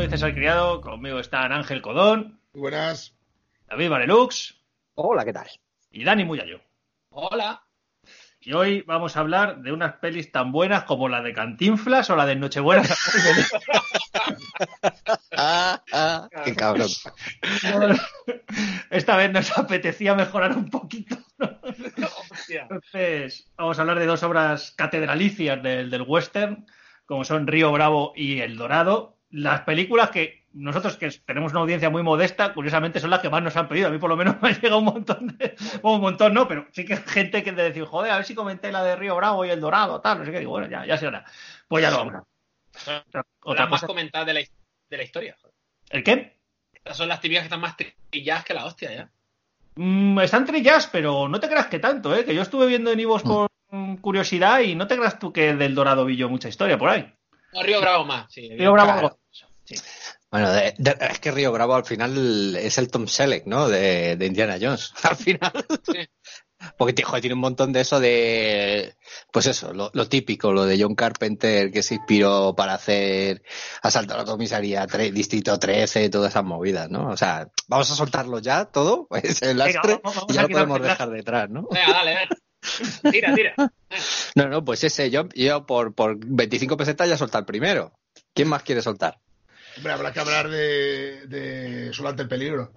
Soy César Criado, conmigo están Ángel Codón. Muy buenas. David Varelux. Hola, ¿qué tal? Y Dani Muyayo. Hola. Y hoy vamos a hablar de unas pelis tan buenas como la de Cantinflas o la de Nochebuena. ah, ah, qué cabrón. Esta vez nos apetecía mejorar un poquito. Entonces, vamos a hablar de dos obras catedralicias del, del western, como son Río Bravo y El Dorado. Las películas que nosotros que tenemos una audiencia muy modesta, curiosamente son las que más nos han pedido. A mí por lo menos me ha llegado un montón de... Bueno, un montón no, pero sí que gente que te decir, joder, a ver si comenté la de Río Bravo y El Dorado, tal, no sé qué. Digo, bueno, ya, ya será. Pues ya lo vamos a Otra, otra más comentadas de la, de la historia. ¿El qué? Estas son las típicas que están más trilladas que la hostia, ya. Mm, están trilladas, pero no te creas que tanto, ¿eh? Que yo estuve viendo en Ivos por curiosidad y no te creas tú que del Dorado vi yo mucha historia por ahí. No, Río Bravo más, sí. Río Bravo Claro. Sí. Bueno, de- de- es que Río Bravo al final es el Tom Selleck, ¿no? De, de Indiana Jones. Al final. Sí. Porque joder, tiene un montón de eso de. Pues eso, lo, lo típico, lo de John Carpenter que se inspiró para hacer Asalto a la comisaría tre- Distrito 13, todas esas movidas, ¿no? O sea, vamos a soltarlo ya todo, pues el Venga, lastre, vamos- vamos y ya lo podemos dejar detrás, ¿no? Venga, dale, dale. Tira, tira. No, no, pues ese, yo, yo por, por 25 pesetas ya soltar el primero. ¿Quién más quiere soltar? Hombre, habrá que hablar de, de ante el peligro.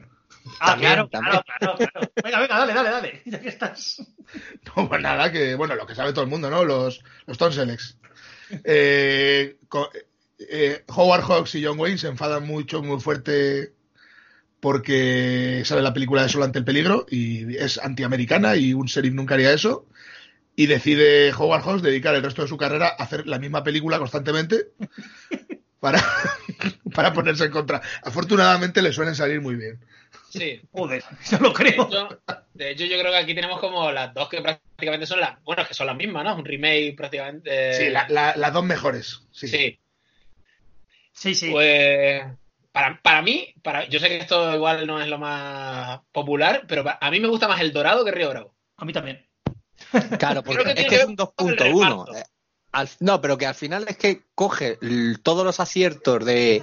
Ah, También, claro, también. claro, claro, claro. Venga, venga, dale, dale, dale. Ya que estás. No, pues nada, que bueno, lo que sabe todo el mundo, ¿no? Los, los Tonselex. Eh, eh, Howard Hawks y John Wayne se enfadan mucho, muy fuerte porque sale la película de Solo ante el peligro y es antiamericana y un sheriff nunca haría eso. Y decide Howard Hawks dedicar el resto de su carrera a hacer la misma película constantemente para, para ponerse en contra. Afortunadamente le suelen salir muy bien. Sí. Joder, yo lo De creo. hecho, de hecho, yo creo que aquí tenemos como las dos que prácticamente son las. Bueno, es que son las mismas, ¿no? Un remake prácticamente. eh, Sí, la- la- las dos mejores. Sí. sí. Sí, sí. Pues para, para mí, para, yo sé que esto igual no es lo más popular, pero pa- a mí me gusta más el Dorado que Río Bravo. A mí también. Claro, porque es que es un con el 2.1. al- No, pero que al final es que coge todos los aciertos de,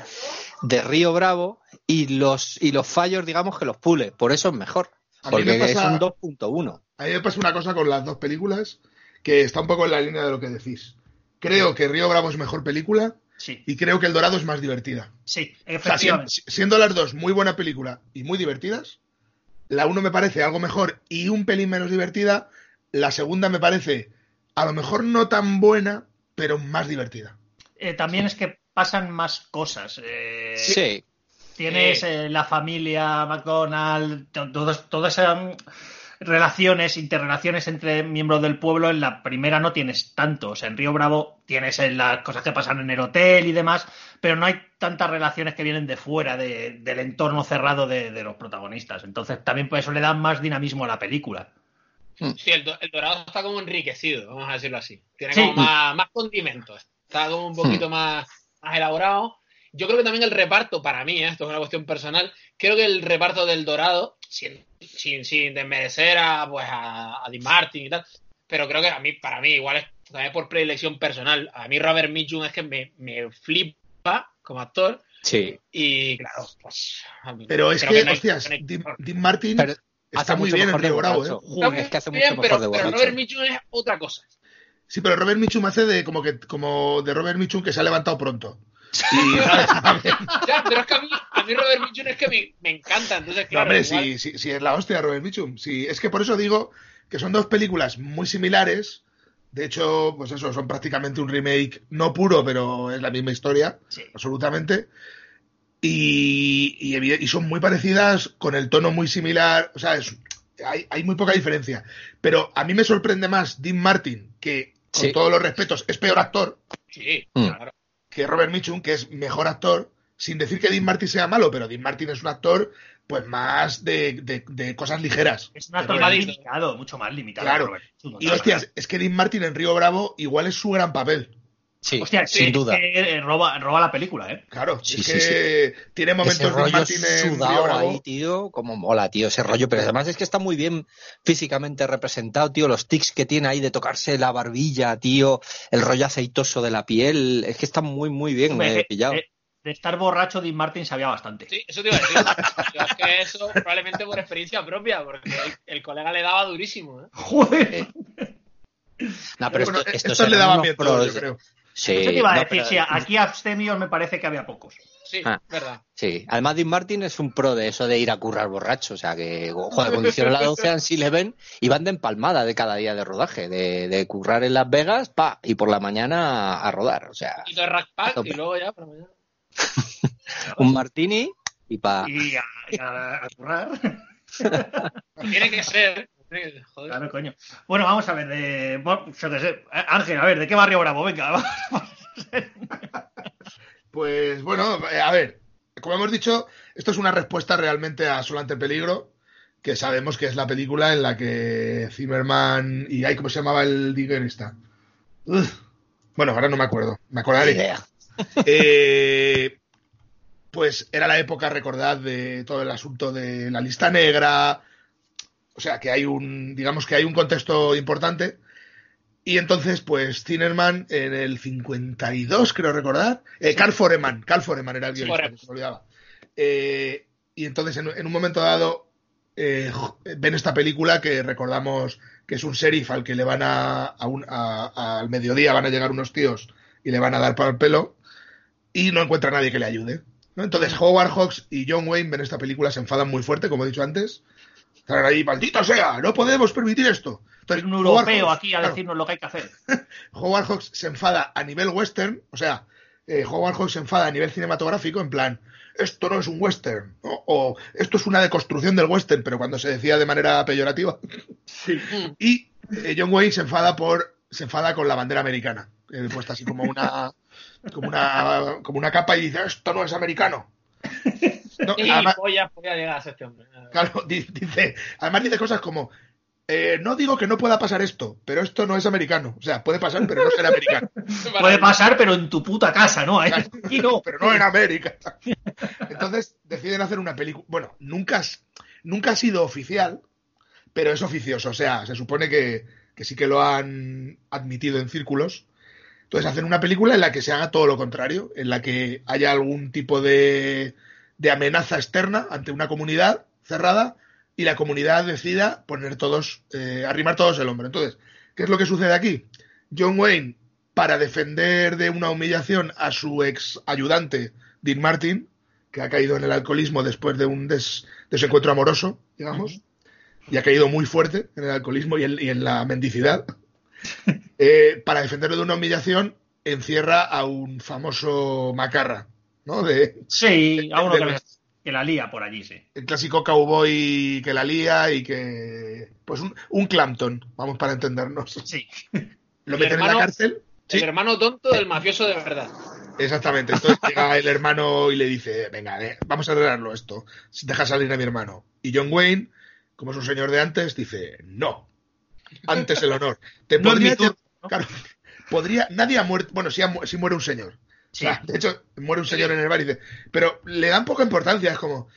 de Río Bravo y los, y los fallos, digamos, que los pule. Por eso es mejor. A Porque me es pasa- un 2.1. A mí me pasa una cosa con las dos películas que está un poco en la línea de lo que decís. Creo que Río Bravo es mejor película Sí, y creo que El Dorado es más divertida. sí, O sea, si- efectivamente. si- siendo las dos muy buena película y muy divertidas, la uno me parece algo mejor y un pelín menos divertida, la segunda me parece a lo mejor no tan buena, pero más divertida. Eh, también es que pasan más cosas. eh, Sí. Tienes eh, la familia McDonald, to- todos- todas esas relaciones, interrelaciones entre miembros del pueblo. En la primera no tienes tanto. O sea, en Río Bravo tienes eh, las cosas que pasan en el hotel y demás, pero no hay tantas relaciones que vienen de fuera de- del entorno cerrado de, de los protagonistas. Entonces, también por eso le dan más dinamismo a la película. Sí, el, do- el Dorado está como enriquecido, vamos a decirlo así. Tiene Sí. como más, más condimentos. Está como un poquito más, más elaborado. Yo creo que también el reparto, para mí, ¿eh? esto es una cuestión personal, creo que el reparto del Dorado, sin, sin, sin desmerecer a, pues, a, a Dean Martin y tal, pero creo que a mí, para mí, igual es también por predilección personal. A mí Robert Mitchum es que me, me flipa como actor Sí. y claro, pues... a mí- Pero es creo que, no hostias, Dean Martin Pero está hace muy mucho bien en mejor Río Bravo. ¿eh? Joder, es que hace Bien, mucho pero, mejor de pero. Robert Mitchum es otra cosa. Sí, pero Robert Mitchum hace de como que como de Robert Mitchum que se ha levantado pronto. Y, pero es que a mí, a mí Robert Mitchum es que me, me encanta, entonces No, claro, hombre, igual- sí, sí, sí, es la hostia Robert Mitchum. Sí, es que por eso digo que son dos películas muy similares. De hecho, pues eso, son prácticamente un remake, no puro, pero es la misma historia, Sí. absolutamente. Y, y, evi- y son muy parecidas, con el tono muy similar. O sea, es- hay, hay muy poca diferencia. Pero a mí me sorprende más Dean Martin, que con Sí. todos los respetos es peor actor, Sí, Mm. claro. que Robert Mitchum, que es mejor actor, sin decir que Dean Martin sea malo, pero Dean Martin es un actor pues más de, de- de cosas ligeras. Es un actor más limitado, mucho más limitado. Claro. Y hostias, es que Dean Martin en Río Bravo igual es su gran papel. Sí, Hostia, sin duda. que, eh, roba, roba la película, ¿eh? Claro, Sí, es sí, que tiene Ese momentos rollo en Río sudado ahí, tío, como mola, tío, ese rollo. Pero además es que está muy bien físicamente representado, tío. Los tics que tiene ahí de tocarse la barbilla, tío. El rollo aceitoso de la piel. Es que está muy, muy bien eh, pillado. eh, de estar borracho, Dean Martin sabía bastante. Sí, eso te iba a decir. Yo es que eso probablemente por experiencia propia, porque el, el colega le daba durísimo. ¿eh? Joder. No, pero Bueno, esto, estos estos le pros todos, yo de- creo. Sí, Eso te iba a no, decir, pero- sí, aquí abstemios me parece que había pocos. Sí, Ah. verdad. Sí, además Dean Martin es un pro de eso de ir a currar borracho, o sea que, joder, cuando hicieron la 12 en Eleven iban de empalmada de cada día de rodaje, de, de currar en Las Vegas, pa, y por la mañana a rodar, o sea, Y de rack pack y luego ya por la mañana. un martini y pa... Y a, y a- a currar. Tiene que ser. Joder. Claro, coño. Bueno, vamos a ver, de. bueno, yo qué sé. Ángel, a ver, ¿de qué barrio bravo? Venga, vamos. Pues bueno, eh, a ver, como hemos dicho, esto es una respuesta realmente a Solante Peligro, que sabemos que es la película en la que Zimmerman y ay, ¿cómo se llamaba el guionista? Bueno, ahora no me acuerdo, me acordaré. Eh, pues era la época, recordad, de todo el asunto de la lista negra. O sea, que hay un, digamos que hay un contexto importante. Y entonces, pues, Zimmerman en el 52, creo recordar. Eh, Carl Foreman, Carl Foreman era el guionista, que se olvidaba. Eh, y entonces, en, en un momento dado, eh, ven esta película que recordamos que es un sheriff al que le van a, a un- a- al mediodía van a llegar unos tíos y le van a dar para el pelo y no encuentra a nadie que le ayude. ¿no? Entonces Howard Hawks y John Wayne ven esta película, se enfadan muy fuerte, como he dicho antes. Están ahí, maldito sea, no podemos permitir esto. Entonces, un europeo Hawks, aquí a claro, decirnos lo que hay que hacer. Howard Hawks se enfada a nivel western, o sea, eh, Howard Hawks se enfada a nivel cinematográfico en plan, esto no es un western, ¿no? o esto es una deconstrucción del western, pero cuando se decía de manera peyorativa. Y eh, John Wayne se enfada por se enfada con la bandera americana, eh, puesta así como una como una como una capa y dice, esto no es americano. No, Y además- voy a, voy a llegar a ser este hombre. Claro, di- dice, además dice cosas como, eh, no digo que no pueda pasar esto, pero esto no es americano. O sea, puede pasar, pero no será americano. Puede pasar, pero en tu puta casa, ¿no? Aquí no. pero no en América. Entonces deciden hacer una película. Bueno, nunca, nunca ha sido oficial, pero es oficioso. O sea, se supone que, que sí que lo han admitido en círculos. Entonces hacen una película en la que se haga todo lo contrario, en la que haya algún tipo de, de amenaza externa ante una comunidad cerrada y la comunidad decida poner todos, eh, arrimar todos el hombro. Entonces, ¿qué es lo que sucede aquí? John Wayne, para defender de una humillación a su ex ayudante, Dean Martin, que ha caído en el alcoholismo después de un des- desencuentro amoroso, digamos, y ha caído muy fuerte en el alcoholismo y en, y en la mendicidad. Eh, para defenderlo de una humillación, encierra a un famoso macarra, ¿no? De, Sí, a uno de que, la lía por allí, sí. el clásico cowboy que la lía y que. Pues un, un Clampton, vamos para entendernos. Sí. Lo El meten en la hermano- cárcel. Sí, El hermano tonto del mafioso de verdad. exactamente. Entonces llega el hermano y le dice: Venga, eh, vamos a arreglarlo esto. Deja salir a mi hermano. Y John Wayne, como es un señor de antes, dice: No. Antes el honor. Te No podría turno, Claro, podría. Nadie ha muerto. Bueno, sí, ha sí muere un señor. Sí. O sea, de hecho, muere un señor en el bar y dice, pero le dan poca importancia, es como,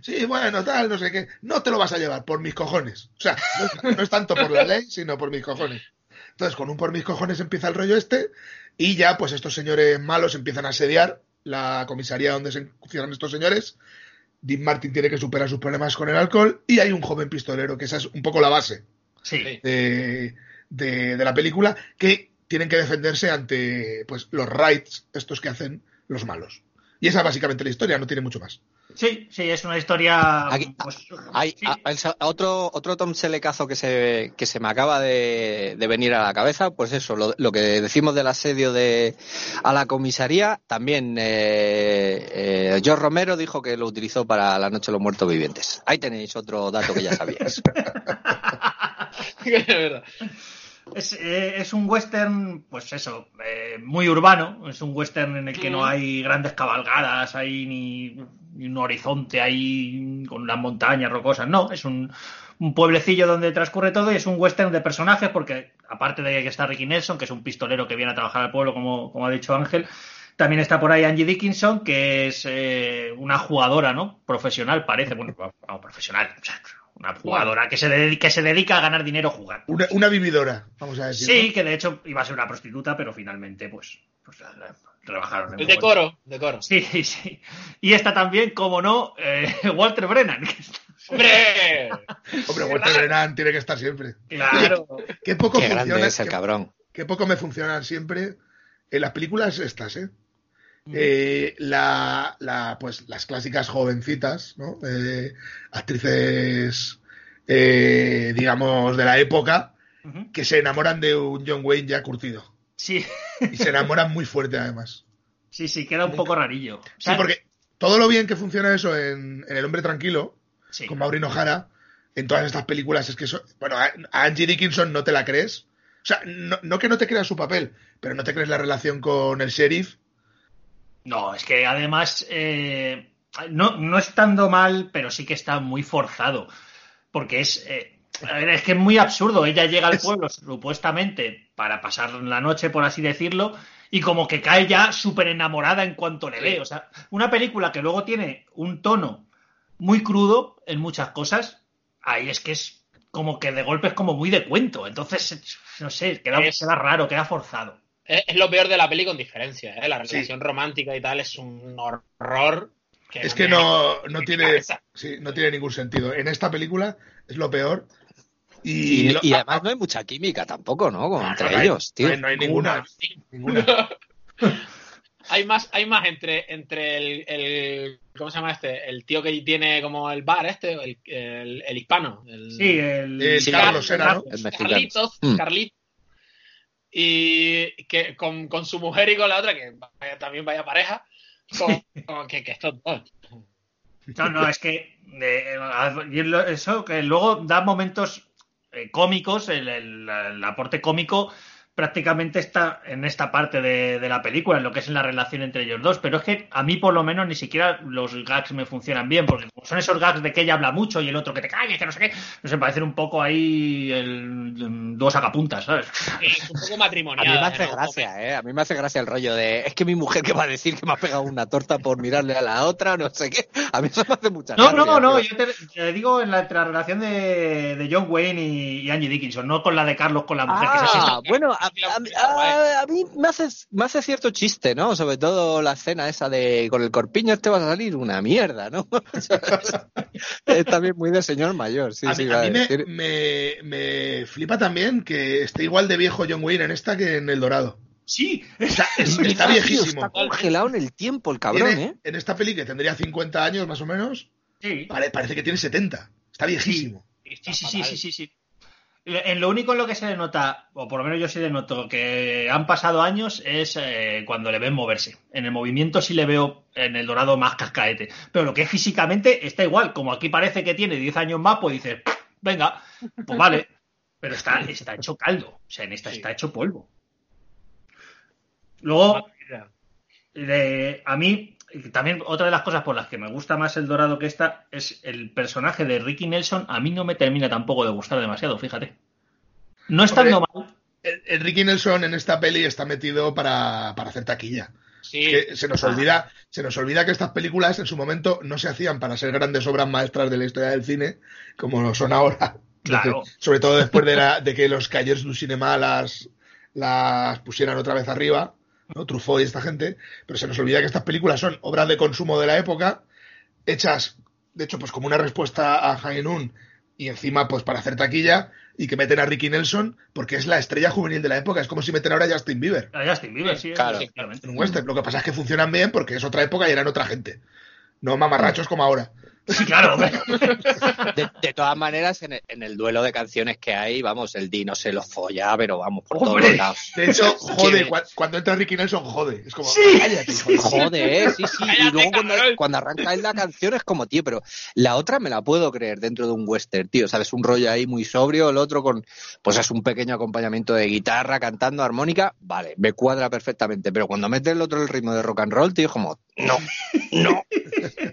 sí, bueno, tal, no sé qué, no te lo vas a llevar por mis cojones. O sea, no es, no es tanto por la ley, sino por mis cojones. Entonces, con un por mis cojones empieza el rollo este, y ya, pues estos señores malos empiezan a asediar la comisaría donde se encierran estos señores. Dean Martin tiene que superar sus problemas con el alcohol, y hay un joven pistolero, que esa es un poco la base Sí. Sí. de, de- de la película que tienen que defenderse ante pues los raids estos que hacen los malos. Y esa es básicamente la historia, no tiene mucho más. Sí, sí, es una historia. Aquí- pues, Hay sí. a- otro, otro Tom Selecazo que se, que se me acaba de, de venir a la cabeza, pues eso, lo, lo que decimos del asedio de, a la comisaría, también eh, eh, George Romero dijo que lo utilizó para la Noche de los Muertos Vivientes. Ahí tenéis otro dato que ya sabíais. Es eh, es un western, pues eso, eh, muy urbano. Es un western en el que no hay grandes cabalgadas, hay ni, ni un horizonte ahí con las montañas rocosas. No, es un, un pueblecillo donde transcurre todo y es un western de personajes porque, aparte de que está Ricky Nelson, que es un pistolero que viene a trabajar al pueblo, como, como ha dicho Ángel, también está por ahí Angie Dickinson, que es eh, una jugadora, ¿no? Profesional, parece. Bueno, profesional. o sea, una jugadora que se, dedica, que se dedica a ganar dinero jugando. Una, una vividora, vamos a decir. Sí, que de hecho iba a ser una prostituta, pero finalmente, pues, pues rebajaron. El decoro, decoro. Sí, sí. Y esta también, como no, eh, Walter Brennan. ¡Hombre! Hombre, Walter Brennan tiene que estar siempre. Claro. Qué poco Qué funciona. grande es el qué- cabrón. qué poco me funcionan siempre en las películas estas, ¿eh? Eh, la, la, pues las clásicas jovencitas, ¿no? Eh, actrices, eh, digamos, de la época, que se enamoran de un John Wayne ya curtido. Sí, Y se enamoran muy fuerte, además. sí, sí, queda un poco rarillo. Sí, porque todo lo bien que funciona eso en, en El Hombre Tranquilo, Sí. con Maureen O'Hara, en todas estas películas, es que eso. Bueno, a a Angie Dickinson no te la crees. O sea, no, no que no te creas su papel, pero no te crees la relación con el sheriff. No, es que además, eh, no, no estando mal, pero sí que está muy forzado. Porque es, eh, es que es muy absurdo. Ella llega al pueblo supuestamente para pasar la noche, por así decirlo, y como que cae ya súper enamorada en cuanto le ve. O sea, una película que luego tiene un tono muy crudo en muchas cosas, ahí es que es como que de golpe es como muy de cuento. Entonces, no sé, queda, Es- queda raro, queda forzado. Es, es lo peor de la peli con diferencia, ¿eh? La Sí. relación romántica y tal es un horror. Es que no, no tiene, sí, no tiene ningún sentido. En esta película es lo peor. Y, Y, lo- y además no hay mucha química tampoco, ¿no? Con- no, entre no hay- ellos, tío. No hay, no hay ninguna. ninguna. Hay más, hay más entre, entre el, el- ¿Cómo se llama este? El tío que tiene como el bar este, el, el- el hispano. El, Sí, el, Eh, Carlos era, ¿no? Carlitos, Mm. Carlitos. Y que con, con su mujer y con la otra, que vaya- también vaya pareja, con, con que, que estos dos. No, no, es que eh, lo- eso que luego da momentos eh, cómicos, el, el- el aporte cómico prácticamente está en esta parte de, de la película, en lo que es en la relación entre ellos dos, pero es que a mí por lo menos ni siquiera los gags me funcionan bien, porque como son esos gags de que ella habla mucho y el otro que te calles, que no sé qué, no sé, parecen un poco ahí el, dos sacapuntas, ¿sabes? Es un poco A matrimonial. mí me hace gracia, ¿eh? A mí me hace gracia el rollo de. Es que mi mujer que va a decir que me ha pegado una torta por mirarle a la otra, no sé qué. A mí eso me hace mucha No, gracia. no, no, tío. yo te, te digo en la, entre la relación de, de John Wayne y, y Angie Dickinson, no con la de Carlos con la mujer, que esa sí está Ah, bueno, a, a- a- mí me hace, me hace cierto chiste, ¿no? Sobre todo la escena esa de con el corpiño este va a salir una mierda, ¿no? es también muy de señor mayor, sí, a sí. mí, a me, decir. me- me flipa también que esté igual de viejo John Wayne en esta que en El Dorado. Sí, es- está viejísimo. Está congelado en el tiempo el cabrón, Tiene- ¿eh? En esta peli que tendría 50 años más o menos, sí. pare- parece que tiene 70. Está viejísimo. Sí, sí, sí, sí, sí, sí. En lo único en lo que se le nota, o por lo menos yo sí le noto, que han pasado años es eh, cuando le ven moverse. En el movimiento sí le veo en el dorado más cascaete. Pero lo que es físicamente está igual. Como aquí parece que tiene 10 años más, pues dices, venga, pues vale. Pero está, está hecho caldo. O sea, en esta Sí. está hecho polvo. Luego, de- a mí, también otra de las cosas por las que me gusta más el dorado que esta es el personaje de Ricky Nelson. A mí no me termina tampoco de gustar demasiado, fíjate. No estando mal. El, el Ricky Nelson en esta peli está metido para, para hacer taquilla. Sí, Que se nos Ah. olvida, se nos olvida que estas películas en su momento no se hacían para ser grandes obras maestras de la historia del cine, como lo son ahora. Claro. Sobre todo después de, la- de que los Callers du Cinema las, las pusieran otra vez arriba, ¿no? Truffaut y esta gente, pero se nos olvida que estas películas son obras de consumo de la época, hechas, de hecho, pues como una respuesta a Noon y encima, pues para hacer taquilla, y que meten a Ricky Nelson porque es la estrella juvenil de la época. Es como si meten ahora a Justin Bieber A Justin Bieber, sí, Claro. en un western. Lo que pasa es que funcionan bien porque es otra época y eran otra gente. No mamarrachos como ahora. Sí, claro. De, de todas maneras, en el, en el duelo de canciones que hay, vamos, el Dino se lo folla, pero vamos, por Hombre. todos lados. De hecho, jode, cuando entra Ricky Nelson, jode. Es como, Sí. cállate, hijo de- Joder, sí, sí. Y luego cuando, arranca en la canción es como, tío, pero la otra me la puedo creer dentro de un western, tío. ¿Sabes? Un rollo ahí muy sobrio, el otro con, pues es un pequeño acompañamiento de guitarra, cantando armónica, vale, me cuadra perfectamente. Pero cuando mete el otro el ritmo de rock and roll, tío, es como, no, no,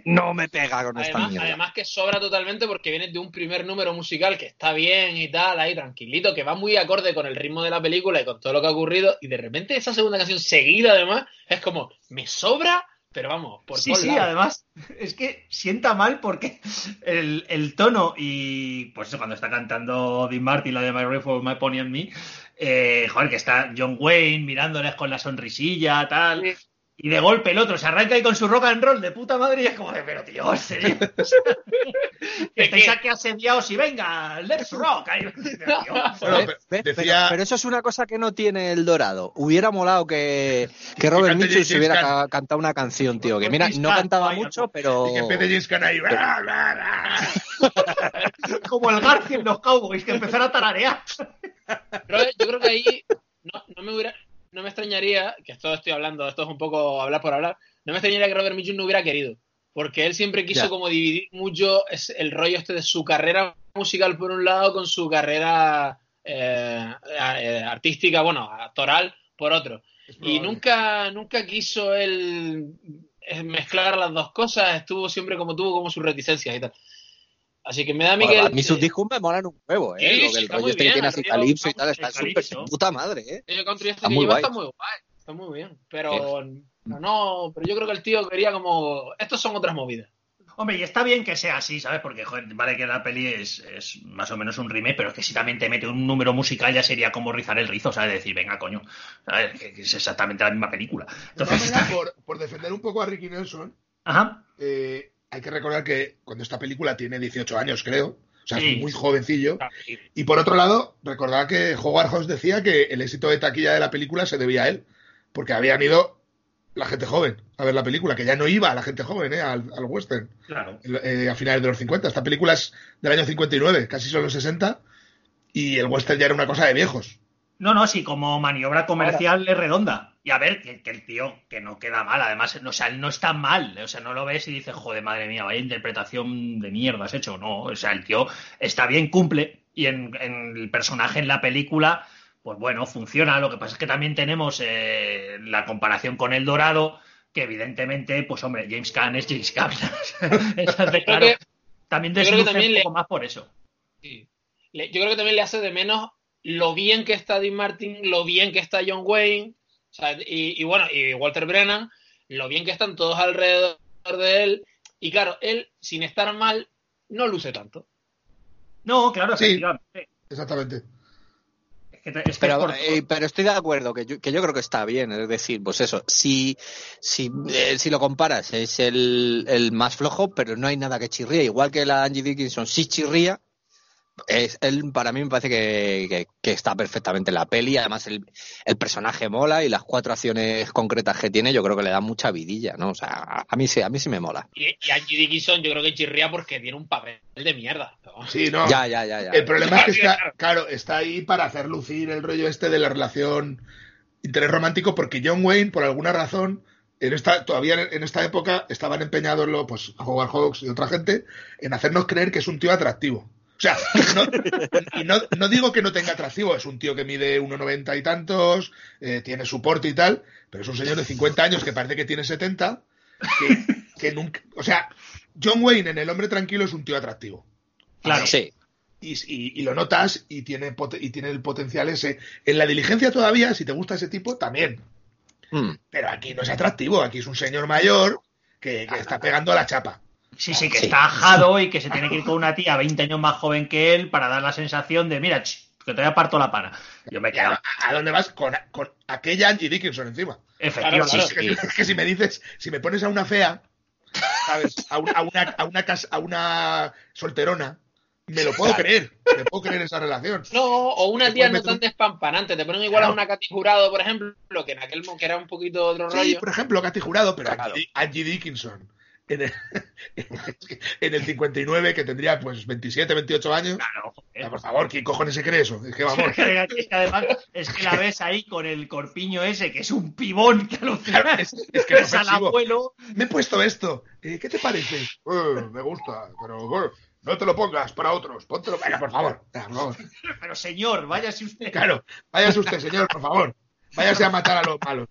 no me pega con esta Además, mierda. además que sobra totalmente porque viene de un primer número musical que está bien y tal, ahí tranquilito, que va muy acorde con el ritmo de la película y con todo lo que ha ocurrido, y de repente esa segunda canción seguida además es como, me sobra, pero vamos, por Sí, sí, lados. además es que sienta mal porque el, el tono y pues eso, cuando está cantando Dean Martin, la de My Rifle, My Pony and Me, eh, joder, que está John Wayne mirándoles con la sonrisilla, tal. Sí. Y de golpe el otro se arranca ahí con su rock and roll de puta madre y es como de, pero tío, ¿en serio? que estáis aquí asediados y venga, let's rock. Pero, decía- pero eso es una cosa que no tiene el Dorado. Hubiera molado que, que Robert Mitchell se hubiera cantado una canción, tío. Que mira, no cantaba mucho, pero. Y que ahí. bla, bla, bla. como el García en los Cowboys, que empezara a tararear. Pero yo creo que ahí no, no me hubiera, no me extrañaría, que esto estoy hablando, esto es un poco hablar por hablar, no me extrañaría que Robert Mitchum no hubiera querido. Porque él siempre quiso como dividir mucho el rollo este de su carrera musical por un lado con su carrera eh, eh, artística, bueno, actoral por otro. Y nunca, nunca quiso él eh, mezclar las dos cosas, estuvo siempre como tuvo como sus reticencias y tal. Así que me da a mí Joder, que... a mí sus discos me molan un huevo, ¿eh? Sí, Lo que sí, el rollo este que bien, tiene así rollo- Calypso y tal, está súper puta madre, ¿eh? El country este Está que muy lleva guay. está muy guay, está muy bien. Pero no, no, pero yo creo que el tío quería como. Estos son otras movidas. Hombre, y está bien que sea así, ¿sabes? Porque, joder, vale que la peli es, es más o menos un remake, pero es que si también te mete un número musical ya sería como rizar el rizo, ¿sabes? Decir, venga, coño, ¿sabes? Que, que es exactamente la misma película. Entonces, por, por defender un poco a Ricky Nelson, ajá, eh, hay que recordar que cuando esta película tiene 18 años, creo, o sea, Sí. es muy jovencillo. Y por otro lado, recordad que Howard Hawks decía que el éxito de taquilla de la película se debía a él, porque habían ido la gente joven a ver la película, que ya no iba la gente joven ¿eh? al, al western claro. eh, a finales de los 50. Esta película es del año 59, casi son los 60, y el western ya era una cosa de viejos. No, no, sí, como maniobra comercial es redonda. Y a ver, que, que el tío, que no queda mal, además, no, o sea, él no está mal, o sea, no lo ves y dices, joder, madre mía, vaya interpretación de mierda has hecho, no, o sea, el tío está bien, cumple, y en, en el personaje en la película, pues bueno, funciona, lo que pasa es que también tenemos eh, la comparación con El Dorado, que evidentemente, pues hombre, James Caan es James Caan, entonces, claro, que- también desluce le- más por eso. Sí. Le- Yo creo que también le hace de menos lo bien que está Dean Martin, lo bien que está John Wayne, o sea, y, y bueno, y Walter Brennan, lo bien que están todos alrededor de él. Y claro, él, sin estar mal, no luce tanto. No, claro, Sí. efectivamente. Exactamente. Es que te- es que Pero, es por- eh, pero estoy de acuerdo, que yo, que yo creo que está bien. Es decir, pues eso, si, si, eh, si lo comparas, es el, el más flojo, pero no hay nada que chirría. Igual que la Angie Dickinson sí chirría, es, él para mí me parece que, que- que está perfectamente en la peli. Además, el, el personaje mola y las cuatro acciones concretas que tiene, yo creo que le da mucha vidilla, ¿no? O sea, a, a mí sí, a mí sí me mola. Y, y Angie Dickinson yo creo que chirría porque tiene un papel de mierda. ¿no? Sí, no. Ya, ya, ya, ya. El problema es que Claro, está, claro, está ahí para hacer lucir el rollo este de la relación interés romántico, porque John Wayne, por alguna razón, en esta, todavía en esta época estaban empeñados lo, pues, Howard Hawks y otra gente en hacernos creer que es un tío atractivo. O sea, no, y no, no digo que no tenga atractivo, es un tío que mide 1,90 y tantos, eh, tiene su porte y tal, pero es un señor de 50 años que parece que tiene 70, que, que nunca. O sea, John Wayne en El Hombre Tranquilo es un tío atractivo Claro. Sí. y, y- y lo notas y tiene, pot- y tiene el potencial ese. En la diligencia todavía, si te gusta ese tipo, también. Mm. Pero aquí no es atractivo, aquí es un señor mayor que, que está pegando a la chapa. Sí, sí, que Sí. está ajado y que se tiene que ir con una tía 20 años más joven que él para dar la sensación de, mira, ch, que te parto la pana. Yo me he ¿A, dónde vas? Con, con aquella Angie Dickinson encima. efectivamente. Claro, Es que, es que si me dices, si me pones a una fea, ¿sabes? A, un- a una, a, una, cas- a una solterona, me lo puedo creer. Me puedo creer esa relación. No, o una tía no tan despampanante. Te ponen igual Claro. a una Katy Jurado, por ejemplo, que en aquel que era un poquito otro Sí, rollo. por ejemplo, Katy Jurado, pero Claro. Angie, Angie Dickinson en el, en el 59, que tendría pues 27, 28 años. Claro, joder. por favor, ¿quién cojones se cree eso? Es que vamos. Es que, además es que la ves ahí con el corpiño ese, que es un pibón que alucina. Claro, es, es que es Ves al abuelo. Me he puesto esto. Eh, ¿Qué te parece? "Eh, me gusta, pero bueno, no te lo pongas para otros. Póntelo. Venga, por favor. Por favor. Pero señor, váyase usted. Claro, váyase usted, señor, por favor. Váyase a matar a los malos.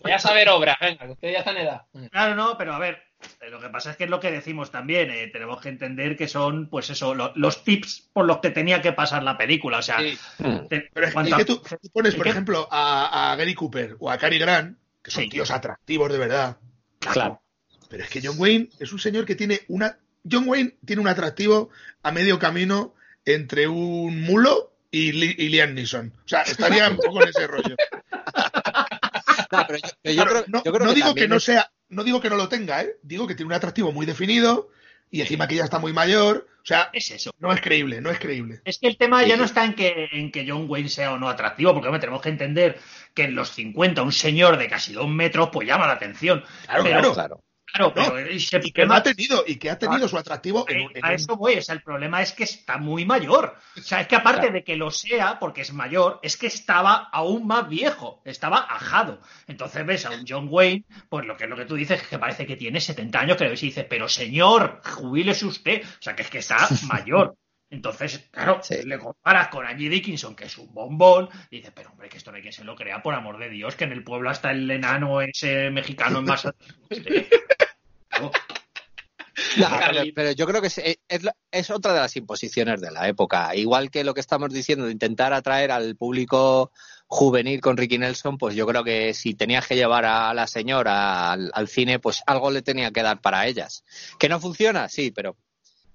Voy a saber obras, venga, que usted ya está en edad. Claro, no, pero a ver, eh, lo que pasa es que es lo que decimos también, eh, tenemos que entender que son, pues eso, lo- los tips por los que tenía que pasar la película. O sea, Sí. Mm. te- Pero es, cuanto es a- que tú, tú pones, es por que- ejemplo, a, a Gary Cooper o a Cary Grant, que son Sí. tíos atractivos de verdad. Claro. Pero es que John Wayne es un señor que tiene una. John Wayne tiene un atractivo a medio camino entre un mulo y, Li- y Liam Neeson. O sea, estaría un poco en ese rollo. No, pero yo, pero yo Claro, creo, no, yo creo no que digo que no es- sea, no digo que no lo tenga, ¿eh? Digo que tiene un atractivo muy definido y encima que ya está muy mayor. O sea, Es eso. no es creíble, no es creíble. Es que el tema Sí, ya no está en que, en que John Wayne sea o no atractivo, porque hombre, tenemos que entender que en los 50 un señor de casi dos metros pues llama la atención. Claro, Pero- claro. Claro. Claro, No, pero ese Y que ha tenido, y que ha tenido su atractivo en, un- en a eso voy, o sea, el problema es que está muy mayor. O sea, es que aparte Claro. de que lo sea, porque es mayor, es que estaba aún más viejo, estaba ajado. Entonces ves a un John Wayne, pues lo que lo que tú dices es que parece que tiene 70 años, que le ves y dices, pero señor, jubílese usted. O sea, que es que está mayor. Entonces, claro, Sí. le comparas con Angie Dickinson, que es un bombón, y dices, pero hombre, que esto no hay que se lo crea, por amor de Dios, que en el pueblo hasta el enano ese mexicano en. No, pero, yo creo que es, es otra de las imposiciones de la época. Igual que lo que estamos diciendo de intentar atraer al público juvenil con Ricky Nelson, pues yo creo que si tenías que llevar a la señora al, al cine, pues algo le tenía que dar para ellas. ¿Que no funciona? Sí, pero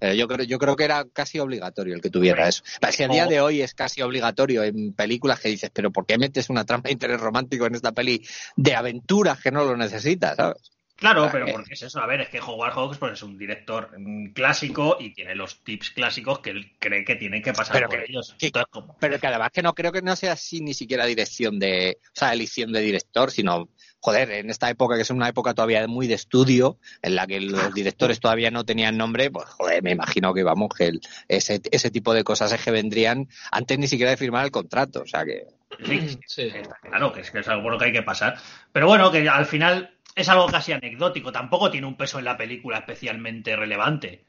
eh, yo, creo, yo creo que era casi obligatorio el que tuviera eso. Que a día de hoy es casi obligatorio en películas que dices, pero ¿por qué metes una trama de interés romántico en esta peli de aventuras que no lo necesitas, ¿sabes? Claro, pero que- porque es eso, a ver, es que Howard Hawks pues, es un director mm, clásico y tiene los tips clásicos que él cree que tienen que pasar Pero por que- ellos. que- Entonces, Pero que además que no creo que no sea así ni siquiera dirección de, o sea, elección de director, sino, joder, en esta época que es una época todavía muy de estudio, en la que los directores todavía no tenían nombre, pues joder, me imagino que vamos, que el- ese, ese tipo de cosas es que vendrían antes ni siquiera de firmar el contrato, o sea que... sí, Sí. está claro que es, que es algo por lo que hay que pasar. Pero bueno, que al final es algo casi anecdótico, tampoco tiene un peso en la película especialmente relevante.